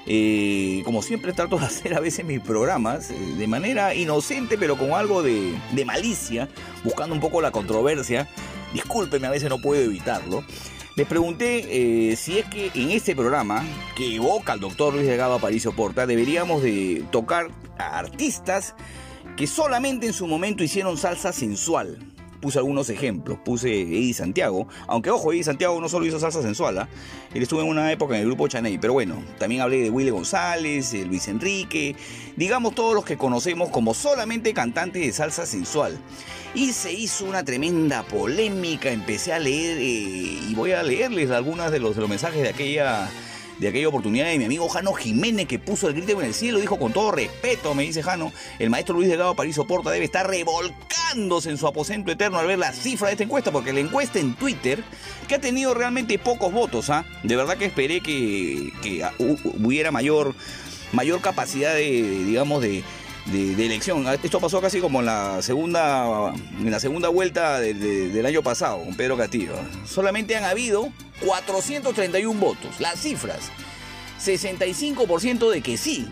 Speaker 1: eh, como siempre trato de hacer a veces mis programas, eh, de manera inocente pero con algo de, malicia, buscando un poco la controversia. Discúlpeme, a veces no puedo evitarlo. Les pregunté eh, si es que en este programa, que evoca al doctor Luis Delgado Aparicio Porta, deberíamos de tocar a artistas que solamente en su momento hicieron salsa sensual. Puse algunos ejemplos, puse Eddie Santiago, aunque ojo, Eddie Santiago no solo hizo salsa sensual, ¿ah? él estuvo en una época en el grupo Chaney, pero bueno, también hablé de Willy González, Luis Enrique, digamos todos los que conocemos como solamente cantantes de salsa sensual. Y se hizo una tremenda polémica, empecé a leer eh, y voy a leerles algunos de de los mensajes de aquella de aquella oportunidad de mi amigo Jano Jiménez que puso el grito en el cielo, dijo con todo respeto, me dice Jano, el maestro Luis Delgado París Porta debe estar revolcándose en su aposento eterno al ver la cifra de esta encuesta, porque la encuesta en Twitter, que ha tenido realmente pocos votos, ¿ah? de verdad que esperé que, que hubiera mayor, mayor capacidad de, digamos, de, de, elección. Esto pasó casi como en la segunda, en la segunda vuelta de, de, del año pasado con Pedro Castillo. Solamente han habido 431 votos. Las cifras. 65% de que sí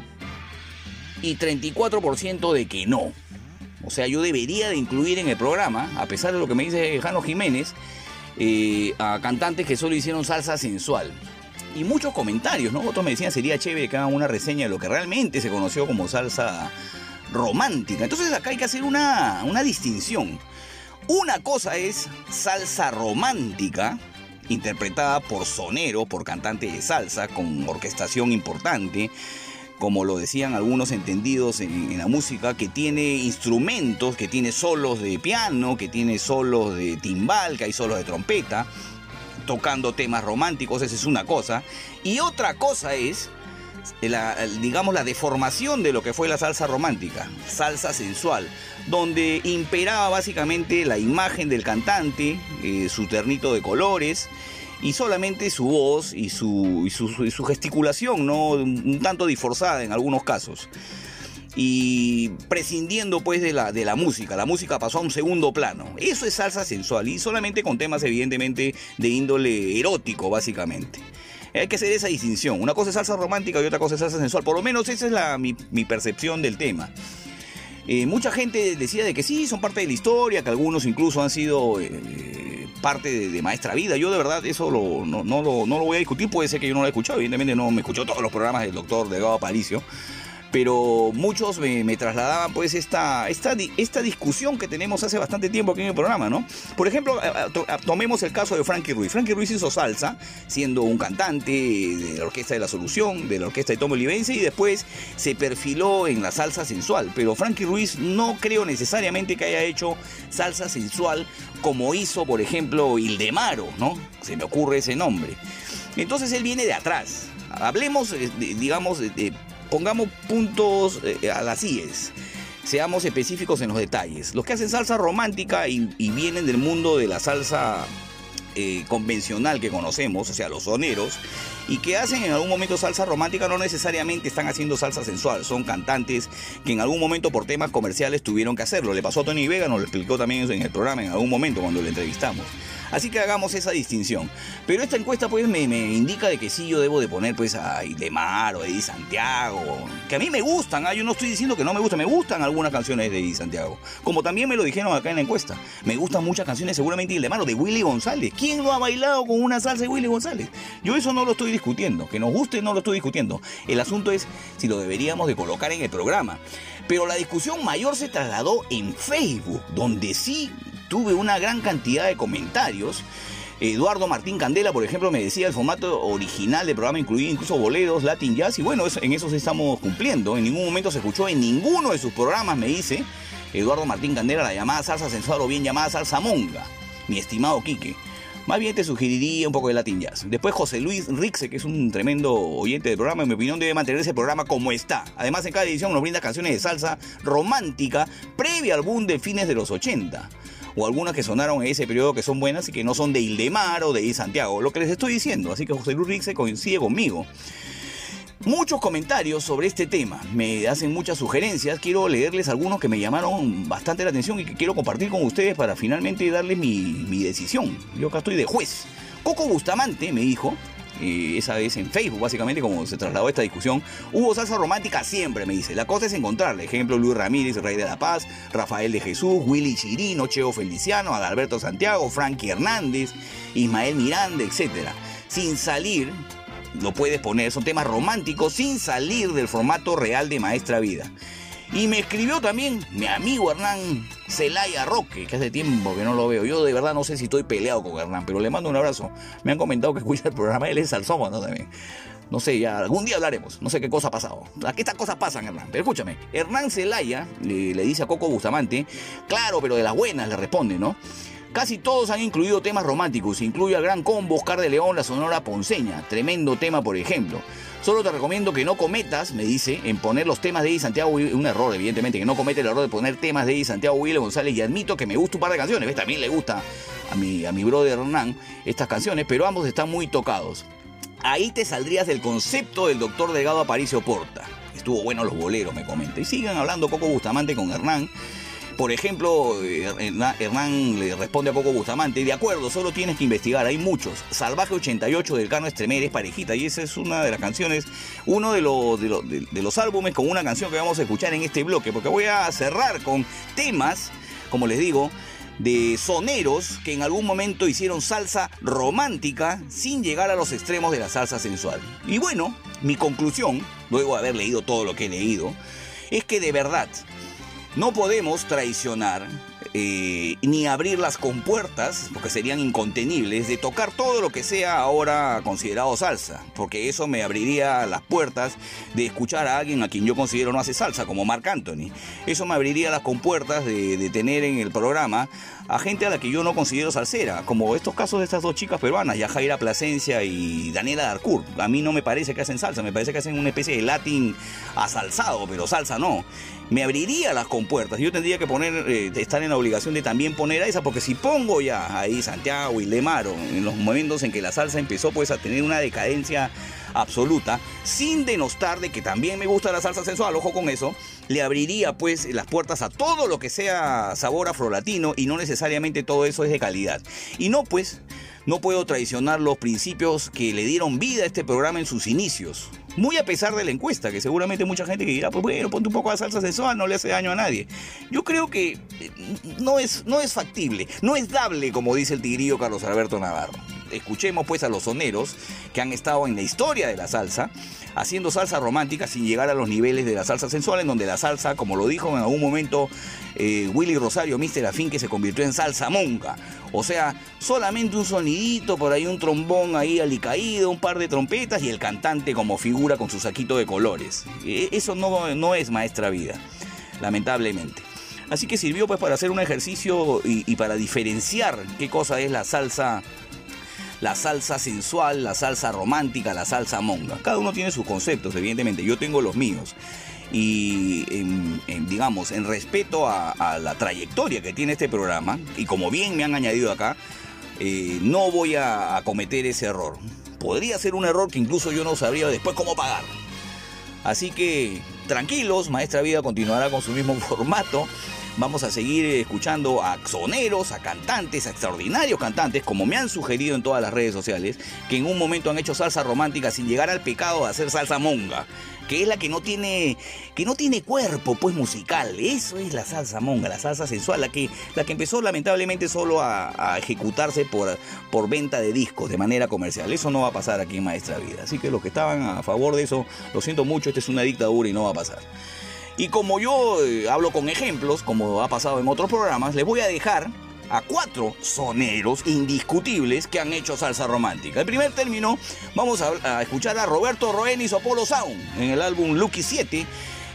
Speaker 1: y 34% de que no. O sea, yo debería de incluir en el programa, a pesar de lo que me dice Jano Jiménez, eh, a cantantes que solo hicieron salsa sensual. Y muchos comentarios, ¿no? Otros me decían sería chévere que hagan una reseña de lo que realmente se conoció como salsa romántica. Entonces acá hay que hacer una, una distinción. Una cosa es salsa romántica, interpretada por soneros, por cantantes de salsa, con orquestación importante, como lo decían algunos entendidos en, en, la música, que tiene instrumentos, que tiene solos de piano, que tiene solos de timbal, que hay solos de trompeta, tocando temas románticos, esa es una cosa. Y otra cosa es la, digamos, la deformación de lo que fue la salsa romántica, salsa sensual, donde imperaba básicamente la imagen del cantante, eh, su ternito de colores, y solamente su voz y su, su gesticulación, ¿no? un tanto disforzada en algunos casos y prescindiendo pues de la, de la música. La música pasó a un segundo plano. Eso es salsa sensual y solamente con temas evidentemente de índole erótico básicamente. Hay que hacer esa distinción. Una cosa es salsa romántica y otra cosa es salsa sensual. Por lo menos esa es la, mi, mi percepción del tema. Eh, mucha gente decía de que sí, son parte de la historia, que algunos incluso han sido eh, parte de, Maestra Vida. Yo de verdad eso no, no lo, no lo voy a discutir, puede ser que yo no lo he escuchado, evidentemente no me escuchó todos los programas del doctor Delgado Aparicio, pero muchos me, trasladaban pues esta, esta, esta discusión que tenemos hace bastante tiempo aquí en el programa, ¿no? Por ejemplo, tomemos el caso de Frankie Ruiz. Frankie Ruiz hizo salsa, siendo un cantante de la Orquesta de la Solución, de la Orquesta de Tomo Olivense, y después se perfiló en la salsa sensual. Pero Frankie Ruiz no creo necesariamente que haya hecho salsa sensual como hizo, por ejemplo, Ildemaro, ¿no? Se me ocurre ese nombre. Entonces él viene de atrás. Hablemos, eh, digamos, de- pongamos puntos eh, a las IES. Seamos específicos en los detalles. Los que hacen salsa romántica y, vienen del mundo de la salsa eh, convencional que conocemos, o sea, los soneros, y que hacen en algún momento salsa romántica, no necesariamente están haciendo salsa sensual, son cantantes que en algún momento por temas comerciales tuvieron que hacerlo. Le pasó a Tony Vega, nos lo explicó también en el programa en algún momento cuando lo entrevistamos. Así que hagamos esa distinción. Pero esta encuesta pues me, indica de que sí yo debo de poner pues a Idemar o a Eddie Santiago, que a mí me gustan, ah, yo no estoy diciendo que no me gustan, me gustan algunas canciones de Eddie Santiago. Como también me lo dijeron acá en la encuesta, me gustan muchas canciones seguramente de Idemar o de Willy González. ¿Quién no ha bailado con una salsa de Willy González? Yo eso no lo estoy discutiendo, que nos guste no lo estoy discutiendo. El asunto es si lo deberíamos de colocar en el programa. Pero la discusión mayor se trasladó en Facebook, donde sí tuve una gran cantidad de comentarios. Eduardo Martín Candela, por ejemplo, me decía el formato original del programa incluía incluso boleros, Latin Jazz, y bueno, en eso estamos cumpliendo. En ningún momento se escuchó en ninguno de sus programas, me dice Eduardo Martín Candela, la llamada salsa sensual o bien llamada salsa monga, mi estimado Quique. Más bien te sugeriría un poco de Latin Jazz. Después José Luis Rixe, que es un tremendo oyente del programa, en mi opinión debe mantener ese programa como está. Además, en cada edición nos brinda canciones de salsa romántica previa al boom de fines de los 80 o algunas que sonaron en ese periodo que son buenas y que no son de Ildemar o de. Santiago, lo que les estoy diciendo, así que José Luis Rixe coincide conmigo. Muchos comentarios sobre este tema, me hacen muchas sugerencias, quiero leerles algunos que me llamaron bastante la atención y que quiero compartir con ustedes para finalmente darles mi, mi decisión. Yo acá estoy de juez. Coco Bustamante me dijo, eh, esa vez en Facebook, básicamente, como se trasladó esta discusión, hubo salsa romántica siempre, me dice. La cosa es encontrarla. Ejemplo, Luis Ramírez, Rey de la Paz, Rafael de Jesús, Willy Chirino, Cheo Feliciano, Adalberto Santiago, Frankie Hernández, Ismael Miranda, etc. Sin salir, lo puedes poner, son temas románticos sin salir del formato real de Maestra Vida. Y me escribió también mi amigo Hernán Celaya Roque, que hace tiempo que no lo veo. Yo de verdad no sé si estoy peleado con Hernán, pero le mando un abrazo. Me han comentado que escucha el programa, él es salsón, ¿no? También. No sé, ya algún día hablaremos. No sé qué cosa ha pasado. Aquí estas cosas pasan, Hernán. Pero escúchame, Hernán Celaya le dice a Coco Bustamante, claro, pero de las buenas le responde, ¿no? Casi todos han incluido temas románticos, incluye al Gran Combo, Oscar de León, la Sonora Ponceña, tremendo tema por ejemplo. Solo te recomiendo que no cometas, me dice, en poner los temas de Eddie Santiago, un error evidentemente, que no comete el error de poner temas de Eddie Santiago Willy González y admito que me gusta un par de canciones, ¿ves? También le gusta a mi, a mi brother Hernán estas canciones, pero ambos están muy tocados. Ahí te saldrías del concepto del doctor Delgado Aparicio Porta. Estuvo bueno los boleros, me comenta. Y sigan hablando Coco Bustamante con Hernán. Por ejemplo, eh, Hernán, le responde a Coco Bustamante, de acuerdo, solo tienes que investigar, hay muchos. Salvaje 88 del Cano Estremer es parejita y esa es una de las canciones, uno de, los de, los- de- de los álbumes con una canción que vamos a escuchar en este bloque, porque voy a cerrar con temas, como les digo, de soneros que en algún momento hicieron salsa romántica sin llegar a los extremos de la salsa sensual. Y bueno, mi conclusión, luego de haber leído todo lo que he leído, es que de verdad no podemos traicionar eh, ni abrir las compuertas, porque serían incontenibles, de tocar todo lo que sea ahora considerado salsa, porque eso me abriría las puertas de escuchar a alguien a quien yo considero no hace salsa, como Marc Anthony. Eso me abriría las compuertas de, tener en el programa a gente a la que yo no considero salsera, como estos casos de estas dos chicas peruanas, Yajaira Plasencia y Daniela Darcourt. A mí no me parece que hacen salsa, me parece que hacen una especie de latín asalzado, pero salsa no. Me abriría las compuertas. Yo tendría que poner, eh, estar en la obligación de también poner a esa, porque si pongo ya ahí Santiago y Lemaro, en los momentos en que la salsa empezó pues a tener una decadencia absoluta, sin denostar de que también me gusta la salsa sensual, ojo con eso, le abriría pues las puertas a todo lo que sea sabor afrolatino y no necesariamente todo eso es de calidad. Y no pues no puedo traicionar los principios que le dieron vida a este programa en sus inicios. Muy a pesar de la encuesta, que seguramente mucha gente que dirá, pues bueno, ponte un poco de salsa sensual, no le hace daño a nadie. Yo creo que eh, no es, no es factible, no es dable, como dice el tigrillo Carlos Alberto Navarro. Escuchemos pues a los soneros que han estado en la historia de la salsa, haciendo salsa romántica sin llegar a los niveles de la salsa sensual, en donde la salsa, como lo dijo en algún momento eh, Willy Rosario, Mr. Afín, que se convirtió en salsa monga. O sea, solamente un sonidito, por ahí un trombón ahí alicaído, un par de trompetas y el cantante como figura con su saquito de colores. Eh, Eso no, no es maestra vida, lamentablemente. Así que sirvió pues para hacer un ejercicio y, y para diferenciar qué cosa es la salsa la salsa sensual, la salsa romántica, la salsa monga. Cada uno tiene sus conceptos, evidentemente. Yo tengo los míos. Y en, en, digamos, en respeto a, a, la trayectoria que tiene este programa, y como bien me han añadido acá, eh, no voy a, a cometer ese error. Podría ser un error que incluso yo no sabría después cómo pagar. Así que tranquilos, Maestra Vida continuará con su mismo formato. Vamos a seguir escuchando a soneros, a cantantes, a extraordinarios cantantes, como me han sugerido en todas las redes sociales, que en un momento han hecho salsa romántica sin llegar al pecado de hacer salsa monga, que es la que no tiene, que no tiene cuerpo, pues musical. Eso es la salsa monga, la salsa sensual, la que, la que empezó lamentablemente solo a, a ejecutarse por, por venta de discos de manera comercial. Eso no va a pasar aquí en Maestra Vida. Así que los que estaban a favor de eso, lo siento mucho, esta es una dictadura y no va a pasar. Y como yo eh, hablo con ejemplos, como ha pasado en otros programas, les voy a dejar a cuatro soneros indiscutibles que han hecho salsa romántica. El primer término, vamos a, escuchar a Roberto Roenis o Polo Sound en el álbum Lucky 7.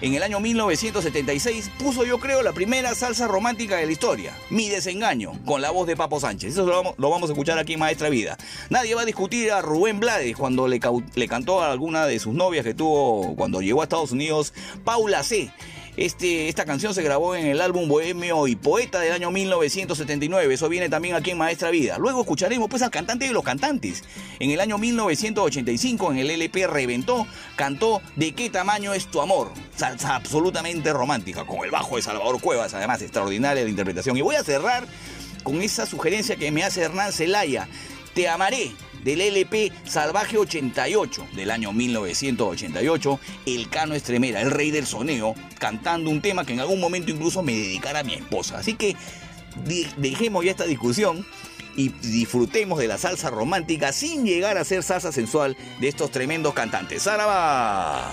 Speaker 1: En el año 1976 puso yo creo la primera salsa romántica de la historia, Mi desengaño, con la voz de Papo Sánchez. Eso lo vamos, a escuchar aquí en Maestra Vida. Nadie va a discutir a Rubén Blades cuando le, le cantó a alguna de sus novias que tuvo cuando llegó a Estados Unidos, Paula C. Este, esta canción se grabó en el álbum Bohemio y Poeta del año 1979. Eso viene también aquí en Maestra Vida. Luego escucharemos pues al cantante de los cantantes. En el año 1985 en el LP Reventó cantó ¿De qué tamaño es tu amor? Salsa absolutamente romántica con el bajo de Salvador Cuevas. Además extraordinaria la interpretación. Y voy a cerrar con esa sugerencia que me hace Hernán Celaya. Te amaré del LP Salvaje 88 del año 1988, el Cano Estremera, el rey del soneo, cantando un tema que en algún momento incluso me dedicara a mi esposa. Así que dejemos ya esta discusión y disfrutemos de la salsa romántica sin llegar a ser salsa sensual de estos tremendos cantantes. ¡Zaraba!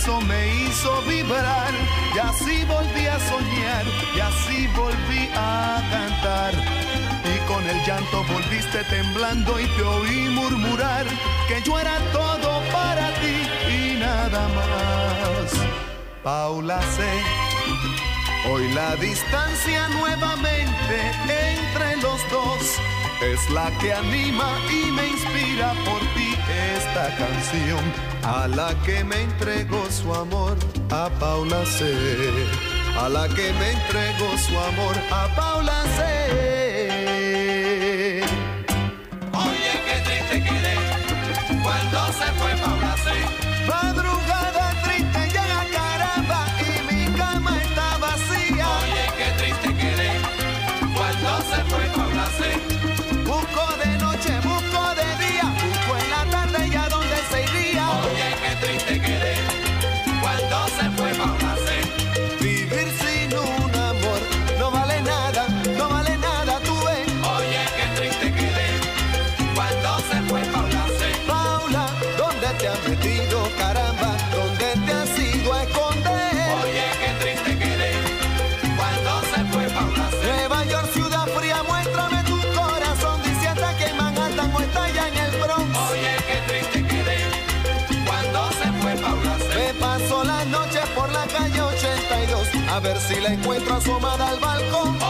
Speaker 11: eso me hizo vibrar y así volví a soñar y así volví a cantar. Y con el llanto volviste temblando y te oí murmurar que yo era todo para ti y nada más. Paula sé, hoy la distancia nuevamente entre los dos es la que anima y me inspira por ti esta canción a la que me entregó su amor, a Paula C. A la que me entregó su amor, a Paula C. Ver si la encuentro asomada al balcón.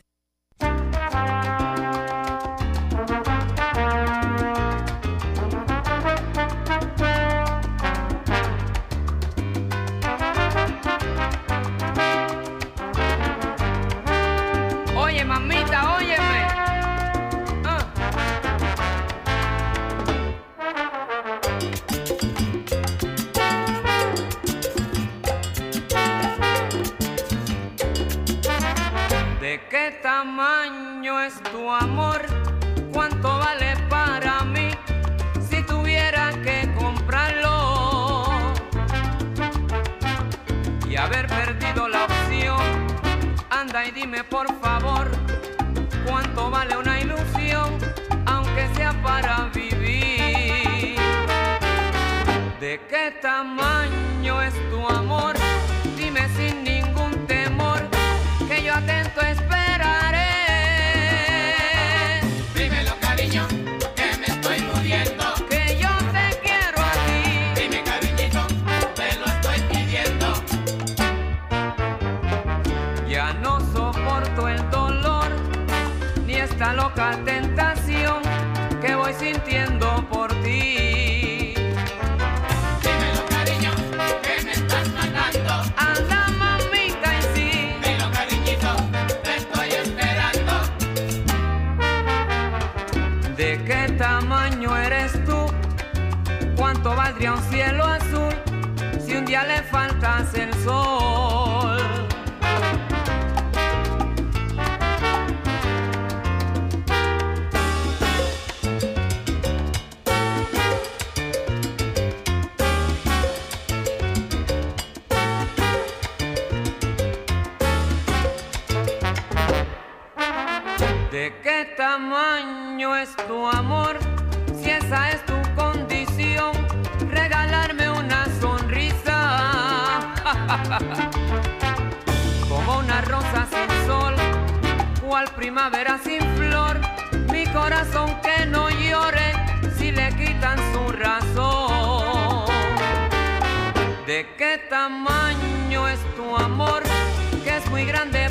Speaker 5: grande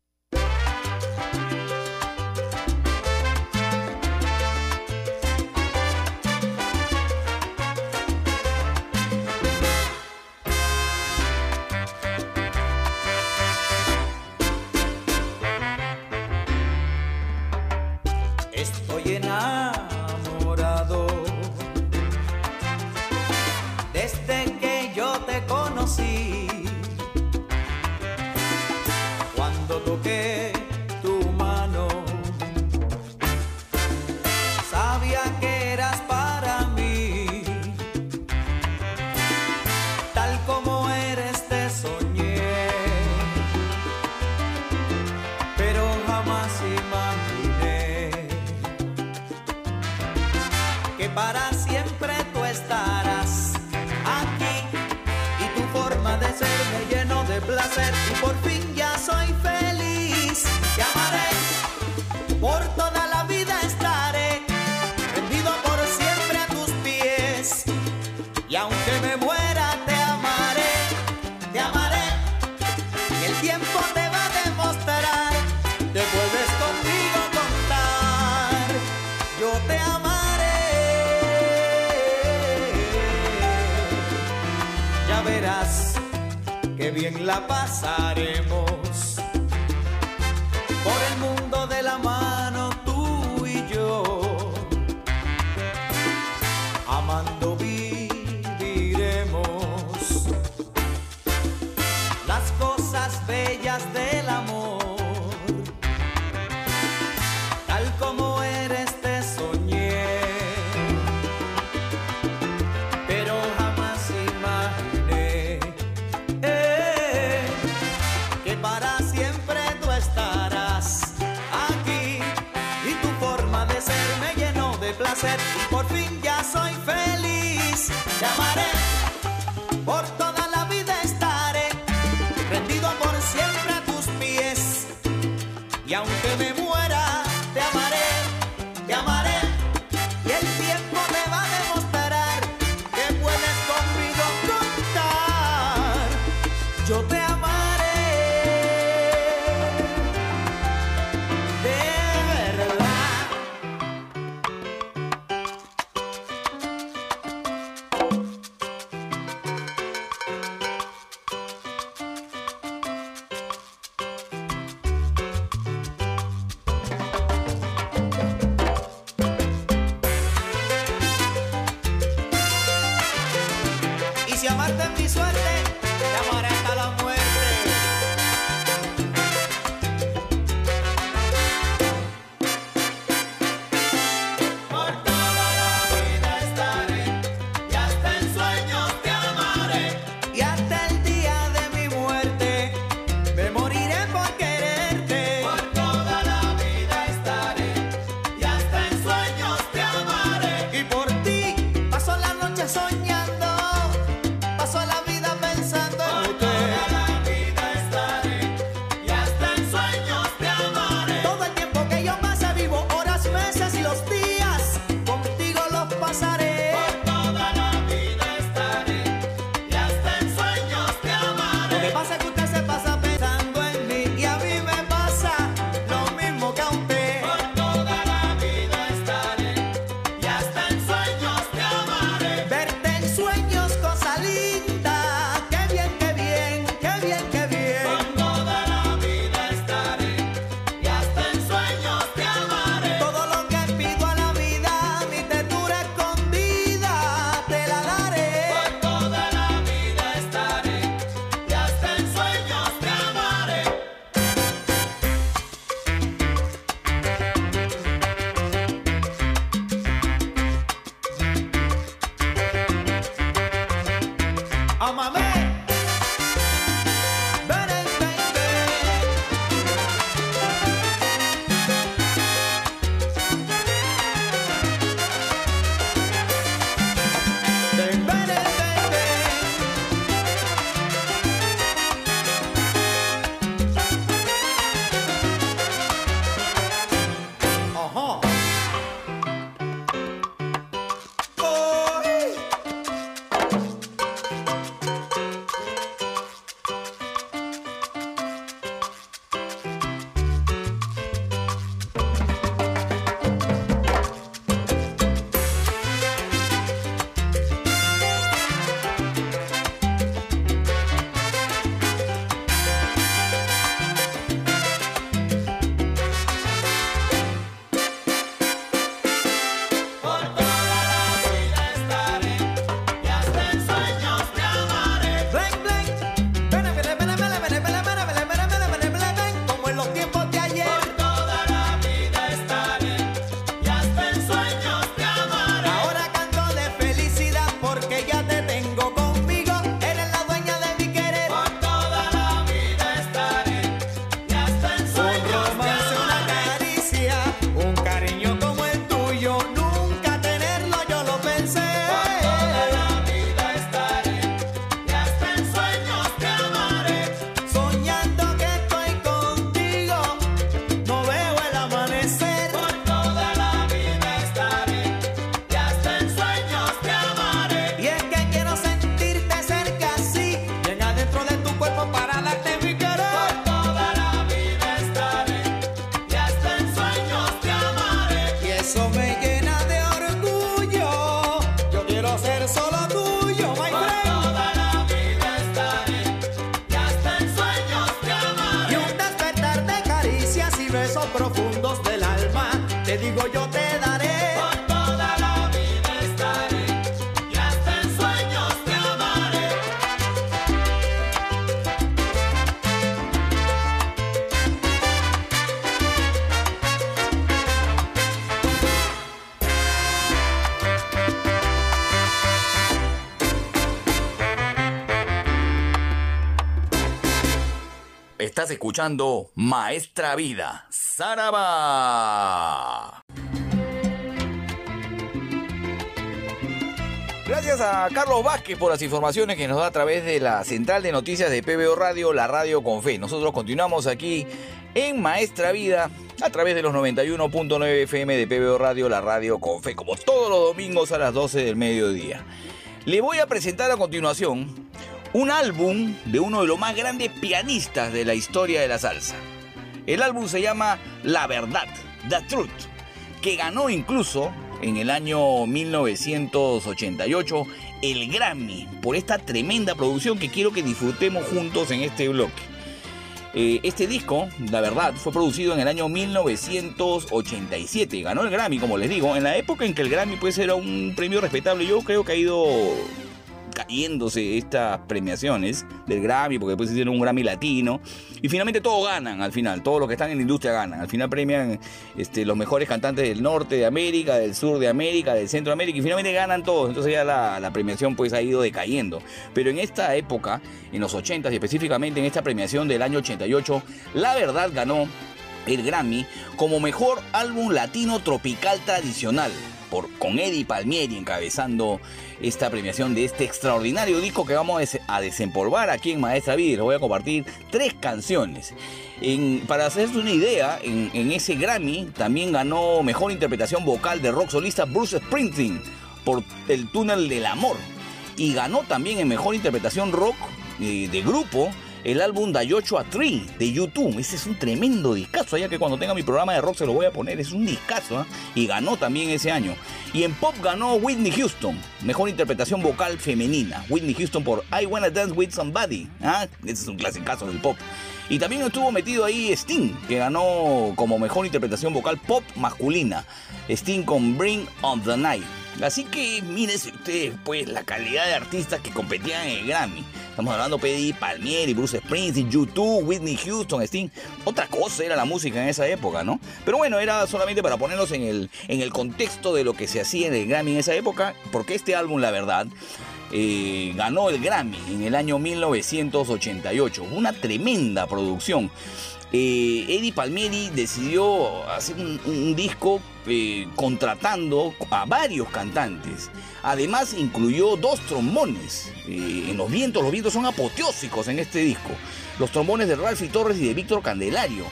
Speaker 12: Y si amarte es mi suerte,
Speaker 1: Estás escuchando Maestra Vida, Saraba. Gracias a Carlos Vázquez por las informaciones que nos da a través de la central de noticias de PBO Radio, la radio con fe. Nosotros continuamos aquí en Maestra Vida a través de los 91.9 FM de PBO Radio, la radio con fe, como todos los domingos a las 12 del mediodía. Le voy a presentar a continuación un álbum de uno de los más grandes de la historia de la salsa. El álbum se llama La Verdad, The Truth, que ganó incluso en el año 1988 el Grammy por esta tremenda producción que quiero que disfrutemos juntos en este bloque. Eh, este disco, la verdad, fue producido en el año 1987. Ganó el Grammy, como les digo, en la época en que el Grammy pues era un premio respetable. Yo creo que ha ido cayéndose estas premiaciones del Grammy, porque después hicieron un Grammy latino, y finalmente todos ganan al final, todos los que están en la industria ganan, al final premian este, los mejores cantantes del norte de América, del sur de América, del centro de América, y finalmente ganan todos, entonces ya la, la premiación pues ha ido decayendo. Pero en esta época, en los 80 y específicamente en esta premiación del año 88, la verdad ganó el Grammy como mejor álbum latino tropical tradicional, por, con Eddie Palmieri encabezando esta premiación de este extraordinario disco que vamos a des- a desempolvar aquí en Maestra Vida. Les voy a compartir tres canciones. Para hacerse una idea, en, en ese Grammy también ganó mejor interpretación vocal de rock solista Bruce Springsteen por El túnel del amor. Y ganó también en mejor interpretación rock eh, de grupo el álbum Dayocho Tree de YouTube. Ese es un tremendo discazo. Ya que cuando tenga mi programa de rock se lo voy a poner. Es un discazo. ¿ah? Y ganó también ese año. Y en pop ganó Whitney Houston. Mejor interpretación vocal femenina. Whitney Houston por I Wanna Dance With Somebody. ¿ah? Ese es un clasicazo del pop. Y también estuvo metido ahí Sting, que ganó como mejor interpretación vocal pop masculina. Sting con Bring on the Night. Así que mírense ustedes, pues, la calidad de artistas que competían en el Grammy. Estamos hablando de Palmieri, Bruce Springsteen, YouTube, Whitney Houston, Sting. Otra cosa era la música en esa época, ¿no? Pero bueno, era solamente para ponernos en el, en el contexto de lo que se hacía en el Grammy en esa época, porque este álbum, la verdad, eh, ganó el Grammy en el año 1988. Una tremenda producción. Eh, Eddie Palmieri decidió hacer un disco eh, contratando a varios cantantes. Además incluyó dos trombones eh, en los vientos. Los vientos son apoteósicos en este disco. Los trombones de Ralphie Torres y de Víctor Candelario.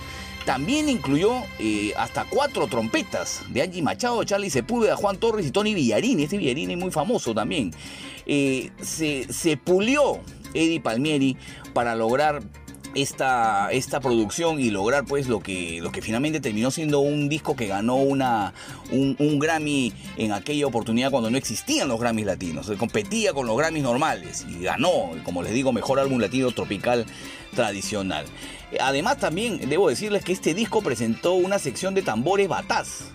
Speaker 1: También incluyó eh, hasta cuatro trompetas de Angie Machado, Charlie Sepúlveda, Juan Torres y Tony Villarini. Este Villarini es muy famoso también. Se, se pulió Eddie Palmieri para lograr esta, esta producción y lograr pues lo que, lo que finalmente terminó siendo un disco que ganó una, un, Grammy en aquella oportunidad cuando no existían los Grammys latinos. Se competía con los Grammys normales y ganó, como les digo, mejor álbum latino tropical tradicional. Además también debo decirles que este disco presentó una sección de tambores bataz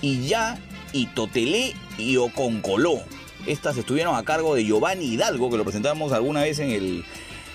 Speaker 1: y ya y Totelé y Oconcoló. Estas estuvieron a cargo de Giovanni Hidalgo, que lo presentamos alguna vez en el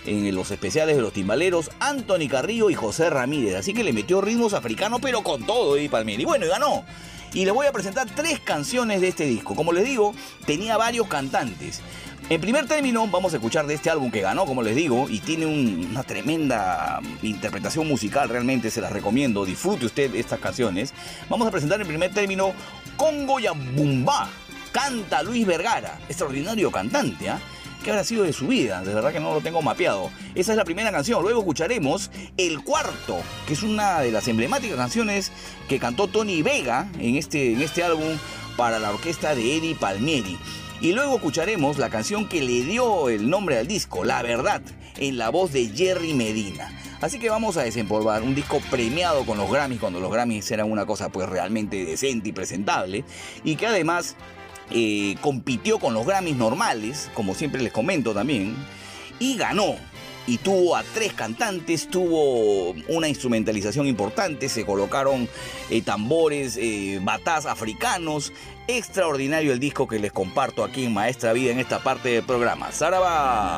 Speaker 1: en los especiales de los timbaleros, Anthony Carrillo y José Ramírez. Así que le metió ritmos africanos, pero con todo, Eddie Palmieri. Y bueno, y ganó. Y les voy a presentar tres canciones de este disco. Como les digo, tenía varios cantantes. En primer término, vamos a escuchar de este álbum que ganó, como les digo, y tiene un- una tremenda interpretación musical, realmente se las recomiendo, disfrute usted estas canciones. Vamos a presentar en primer término Congo Yambumba, canta Luis Vergara, extraordinario cantante, ¿ah? ¿Qué habrá sido de su vida? De verdad que no lo tengo mapeado. Esa es la primera canción. Luego escucharemos El Cuarto, que es una de las emblemáticas canciones que cantó Tony Vega en este, en este álbum para la orquesta de Eddie Palmieri. Y luego escucharemos la canción que le dio el nombre al disco, La Verdad, en la voz de Jerry Medina. Así que vamos a desempolvar un disco premiado con los Grammys, cuando los Grammys eran una cosa pues realmente decente y presentable, y que además eh, compitió con los Grammys normales, como siempre les comento también, y ganó. Y tuvo a tres cantantes, tuvo una instrumentalización importante, se colocaron eh, tambores, eh, batás africanos. Extraordinario el disco que les comparto aquí en Maestra Vida en esta parte del programa. ¡Saraba!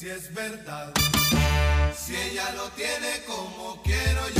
Speaker 11: si es verdad, si ella lo tiene como quiero yo.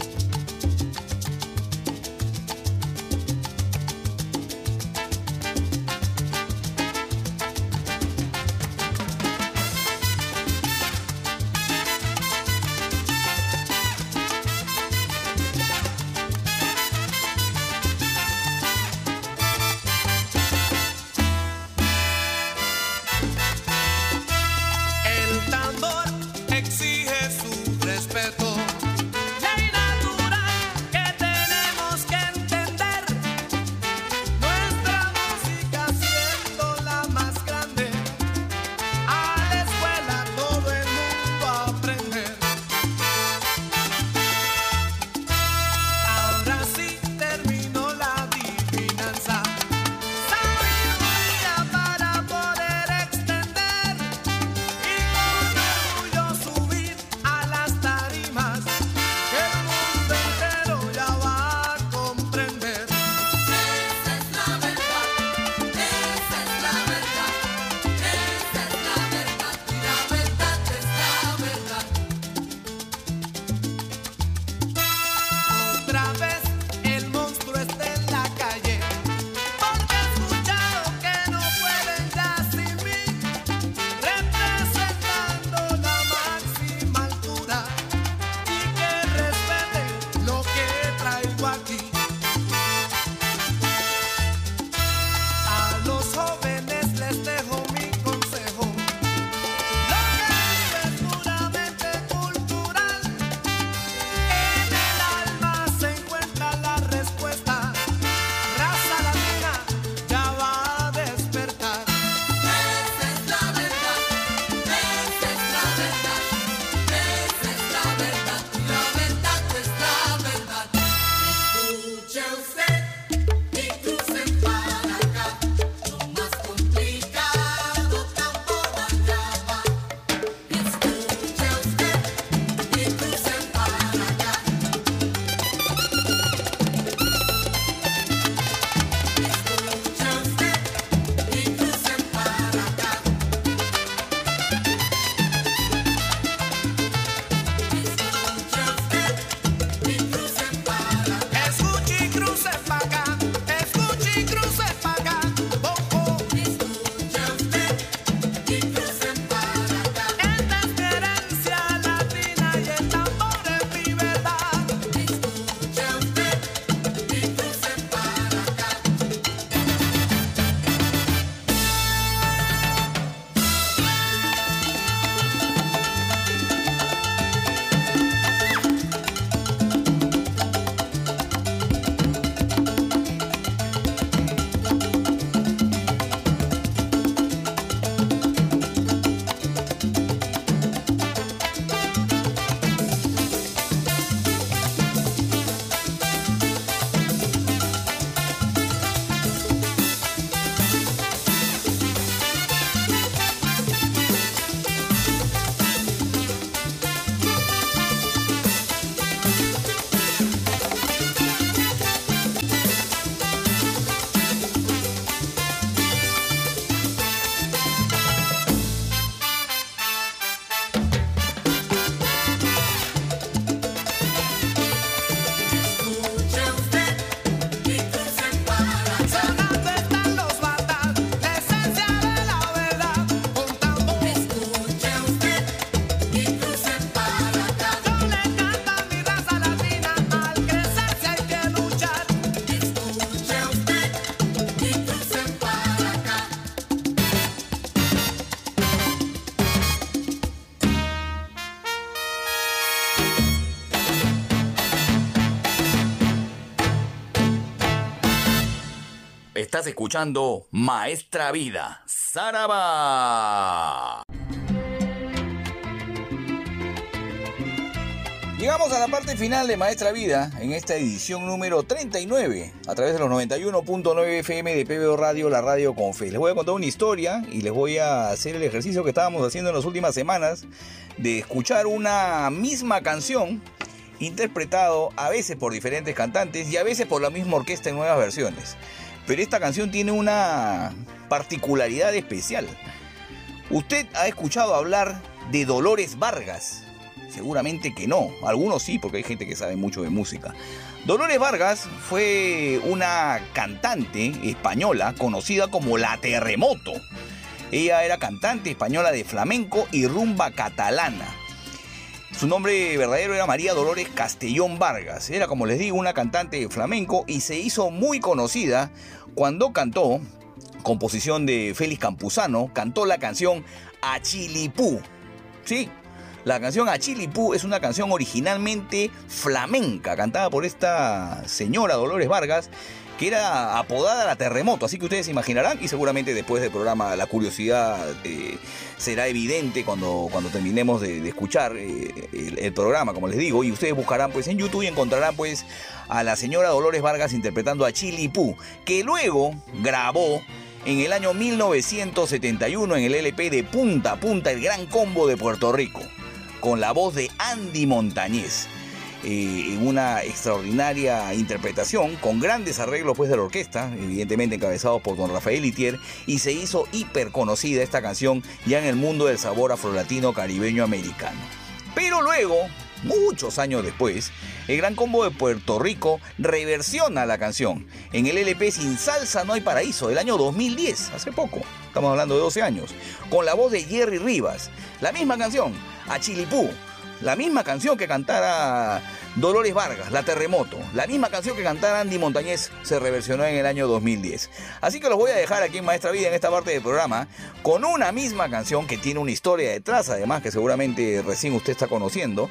Speaker 13: Estás escuchando Maestra Vida, Saraba. Llegamos a la parte final de Maestra Vida en esta edición número 39 a través de los 91.9 FM de PBO Radio, la radio con fe. Les voy a contar una historia y les voy a hacer el ejercicio que estábamos haciendo en las últimas semanas de escuchar una misma canción interpretado a veces por diferentes cantantes y a veces por la misma orquesta en nuevas versiones.
Speaker 1: Pero esta canción tiene una particularidad especial. ¿Usted ha escuchado hablar de Dolores Vargas? Seguramente que no. Algunos sí, porque hay gente que sabe mucho de música. Dolores Vargas fue una cantante española conocida como La Terremoto. Ella era cantante española de flamenco y rumba catalana. Su nombre verdadero era María Dolores Castellón Vargas. Era, como les digo, una cantante flamenco y se hizo muy conocida cuando cantó, composición de Félix Campuzano, cantó la canción Achilipú. Sí, la canción Achilipú es una canción originalmente flamenca, cantada por esta señora Dolores Vargas, que era apodada la Terremoto, así que ustedes se imaginarán y seguramente después del programa la curiosidad eh, será evidente cuando, cuando terminemos de, escuchar eh, el, programa, como les digo, y ustedes buscarán pues en YouTube y encontrarán pues a la señora Dolores Vargas interpretando a Chilipú, que luego grabó en el año 1971 en el LP de Punta a Punta el Gran Combo de Puerto Rico, con la voz de Andy Montañez. Eh, en una extraordinaria interpretación, con grandes arreglos pues de la orquesta, evidentemente encabezados por don Rafael Itier, y se hizo hiper conocida esta canción ya en el mundo del sabor afrolatino caribeño americano. Pero luego, muchos años después, el Gran Combo de Puerto Rico reversiona la canción en el LP Sin Salsa No hay Paraíso del año 2010, hace poco, estamos hablando de 12 años, con la voz de Jerry Rivas, la misma canción, a Chilipú, la misma canción que cantara Dolores Vargas, La Terremoto, la misma canción que cantara Andy Montañez se reversionó en el año 2010. Así que los voy a dejar aquí en Maestra Vida en esta parte del programa con una misma canción que tiene una historia detrás, además que seguramente recién usted está conociendo.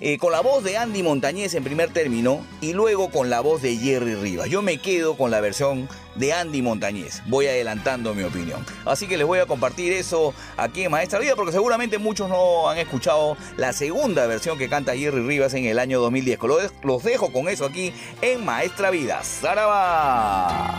Speaker 1: Eh, con la voz de Andy Montañez en primer término y luego con la voz de Jerry Rivas. Yo me quedo con la versión de Andy Montañez. Voy adelantando mi opinión. Así que les voy a compartir eso aquí en Maestra Vida porque seguramente muchos no han escuchado la segunda versión que canta Jerry Rivas en el año 2010. Los dejo con eso aquí en Maestra Vida. ¡Zaraba!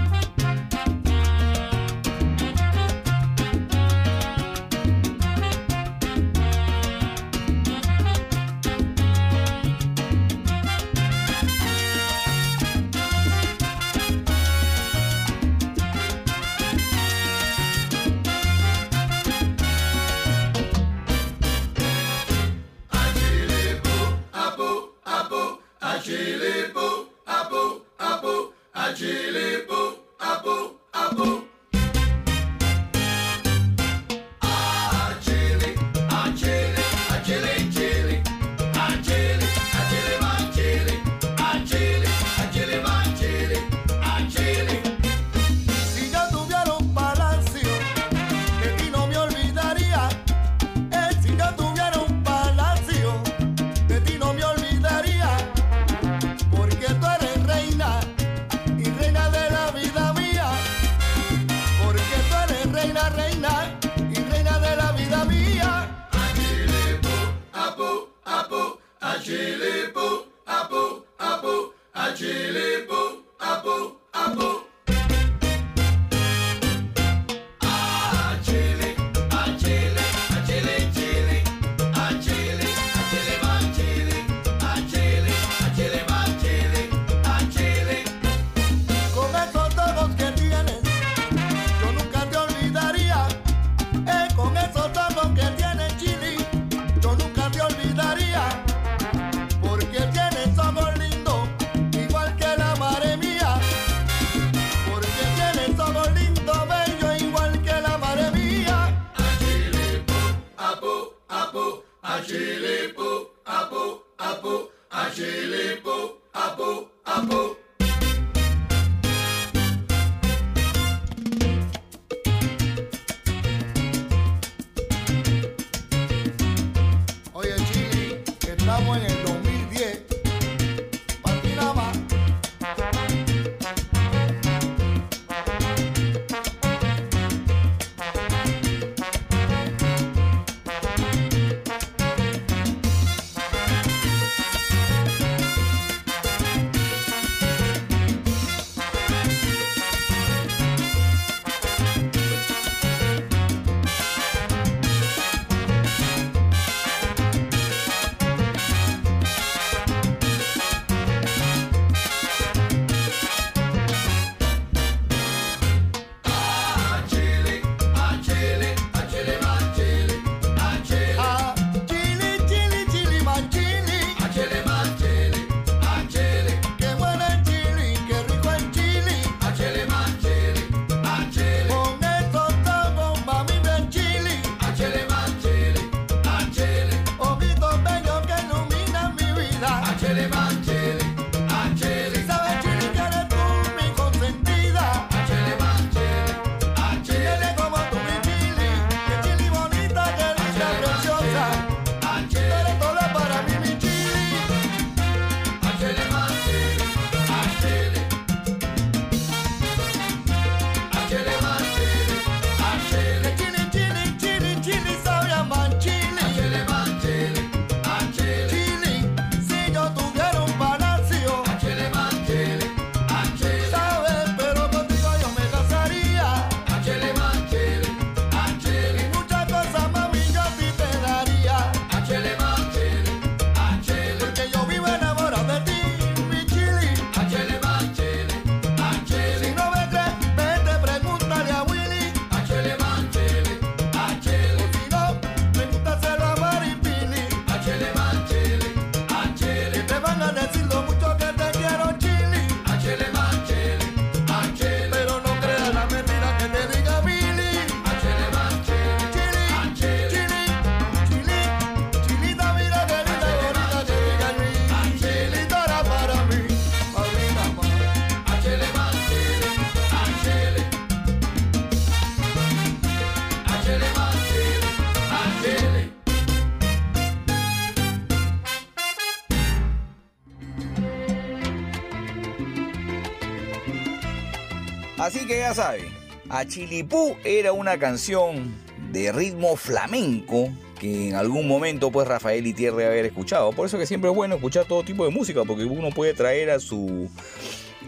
Speaker 14: sabe. A Chilipú era
Speaker 1: una canción de ritmo flamenco que en algún momento pues Rafael y Tierra haber escuchado. Por eso que siempre es bueno escuchar todo tipo de música porque uno puede traer a su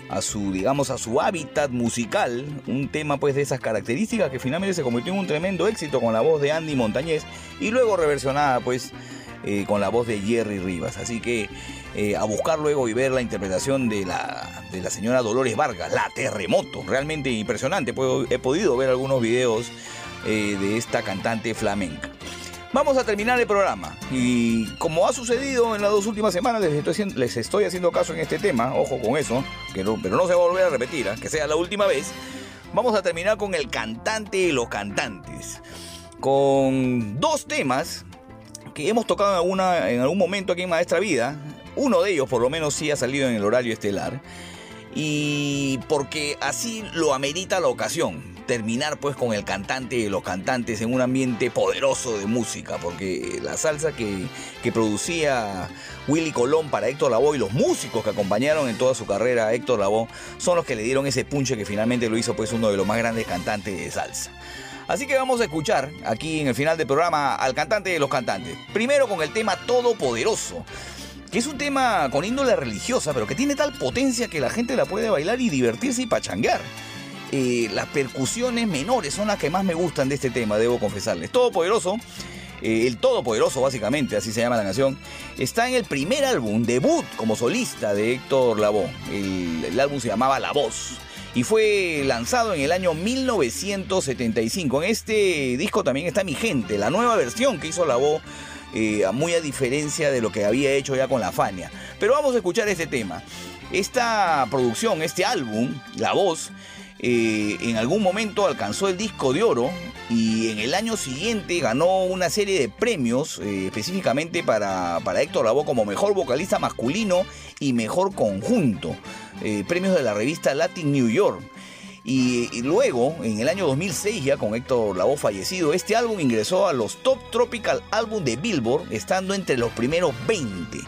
Speaker 1: a su digamos a su hábitat musical un tema pues de esas características que finalmente se convirtió en un tremendo éxito con la voz de Andy Montañez y luego reversionada pues eh, con la voz de Jerry Rivas. Así que eh, a buscar luego y ver la interpretación de la de la señora Dolores Vargas, la terremoto, realmente impresionante. He podido ver algunos videos eh, de esta cantante flamenca. Vamos a terminar el programa y como ha sucedido en las dos últimas semanas les estoy, haciendo- les estoy haciendo caso en este tema, ojo con eso, que no- pero no se va a volver a repetir, ¿ah? que sea la última vez. Vamos a terminar con el cantante de los cantantes, con dos temas que hemos tocado en, alguna, en algún momento aquí en Maestra Vida. Uno de ellos por lo menos sí ha salido en el horario estelar. Y porque así lo amerita la ocasión. Terminar pues con el cantante de los cantantes en un ambiente poderoso de música. Porque la salsa que, que producía Willy Colón para Héctor Lavoe y los músicos que acompañaron en toda su carrera a Héctor Lavoe son los que le dieron ese punche que finalmente lo hizo pues uno de los más grandes cantantes de salsa. Así que vamos a escuchar aquí en el final del programa al cantante de los cantantes. Primero con el tema Todopoderoso, que es un tema con índole religiosa, pero que tiene tal potencia que la gente la puede bailar y divertirse y pachanguear. Eh, las percusiones menores son las que más me gustan de este tema, debo confesarles. Todopoderoso, eh, el Todopoderoso básicamente, así se llama la canción, está en el primer álbum, debut como solista de Héctor Lavoe. El, el álbum se llamaba La Voz y fue lanzado en el año 1975. En este disco también está Mi Gente, la nueva versión que hizo Lavoe, eh, muy a diferencia de lo que había hecho ya con La Fania. Pero vamos a escuchar este tema. Esta producción, este álbum, La Voz, eh, en algún momento alcanzó el disco de oro y en el año siguiente ganó una serie de premios eh, específicamente para, para Héctor Lavoe como mejor vocalista masculino y mejor conjunto. Premios de la revista Latin New York. Y, luego, en el año 2006, ya con Héctor Lavoe fallecido, este álbum ingresó a los Top Tropical Album de Billboard, estando entre los primeros 20.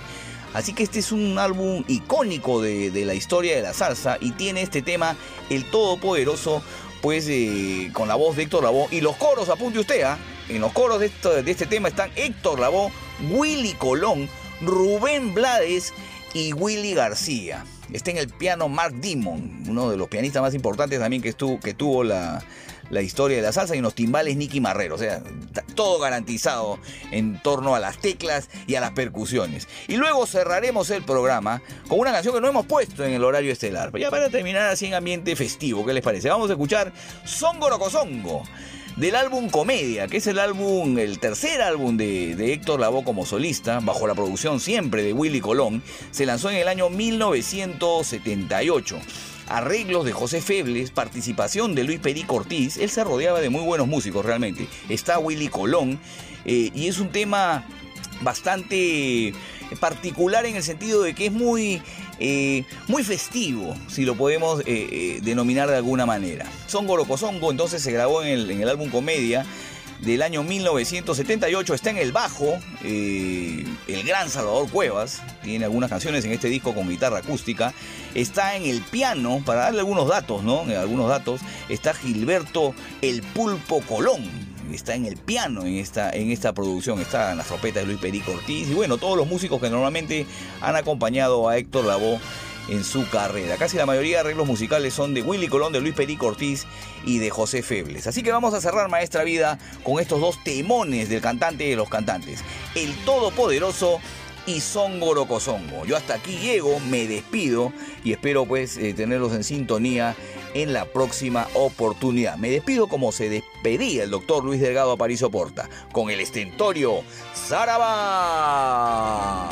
Speaker 1: Así que este es un álbum icónico de, de la historia de la salsa y tiene este tema, El Todopoderoso, pues eh, con la voz de Héctor Lavoe. Y los coros, apunte usted, ¿ah? en los coros de, esto- de este tema están Héctor Lavoe, Willy Colón, Rubén Blades y Willy García. Está en el piano Mark Dimon, uno de los pianistas más importantes también que, que tuvo la, historia de la salsa y en los timbales Nicky Marrero. O sea, todo garantizado en torno a las teclas y a las percusiones. Y luego cerraremos el programa con una canción que no hemos puesto en el horario estelar. Ya para terminar así en ambiente festivo, ¿qué les parece? Vamos a escuchar Songo Rocosongo del álbum Comedia, que es el álbum, el tercer álbum de, de Héctor Lavoe como solista, bajo la producción siempre de Willy Colón, se lanzó en el año 1978. Arreglos de José Febles, participación de Luis Perico Ortiz, él se rodeaba de muy buenos músicos realmente. Está Willy Colón, eh, y es un tema bastante particular en el sentido de que es muy, eh, muy festivo, si lo podemos eh, eh, denominar de alguna manera. Songo Locosongo entonces se grabó en el, en el álbum Comedia del año 1978, está en el bajo, el gran Salvador Cuevas, tiene algunas canciones en este disco con guitarra acústica, está en el piano, para darle algunos datos, ¿no? Algunos datos, está Gilberto El Pulpo Colón, está en el piano en esta, en esta producción, está en las trompetas de Luis Perico Ortiz y bueno, todos los músicos que normalmente han acompañado a Héctor Lavoe en su carrera. Casi la mayoría de arreglos musicales son de Willy Colón, de Luis Perico Ortiz y de José Febles. Así que vamos a cerrar Maestra Vida con estos dos temones del cantante de los cantantes, El Todopoderoso y Songo Rocosongo. Yo hasta aquí llego, me despido y espero pues eh, tenerlos en sintonía en la próxima oportunidad. Me despido como se despedía el doctor Luis Delgado Aparicio Porta, con el estentorio Zaraba.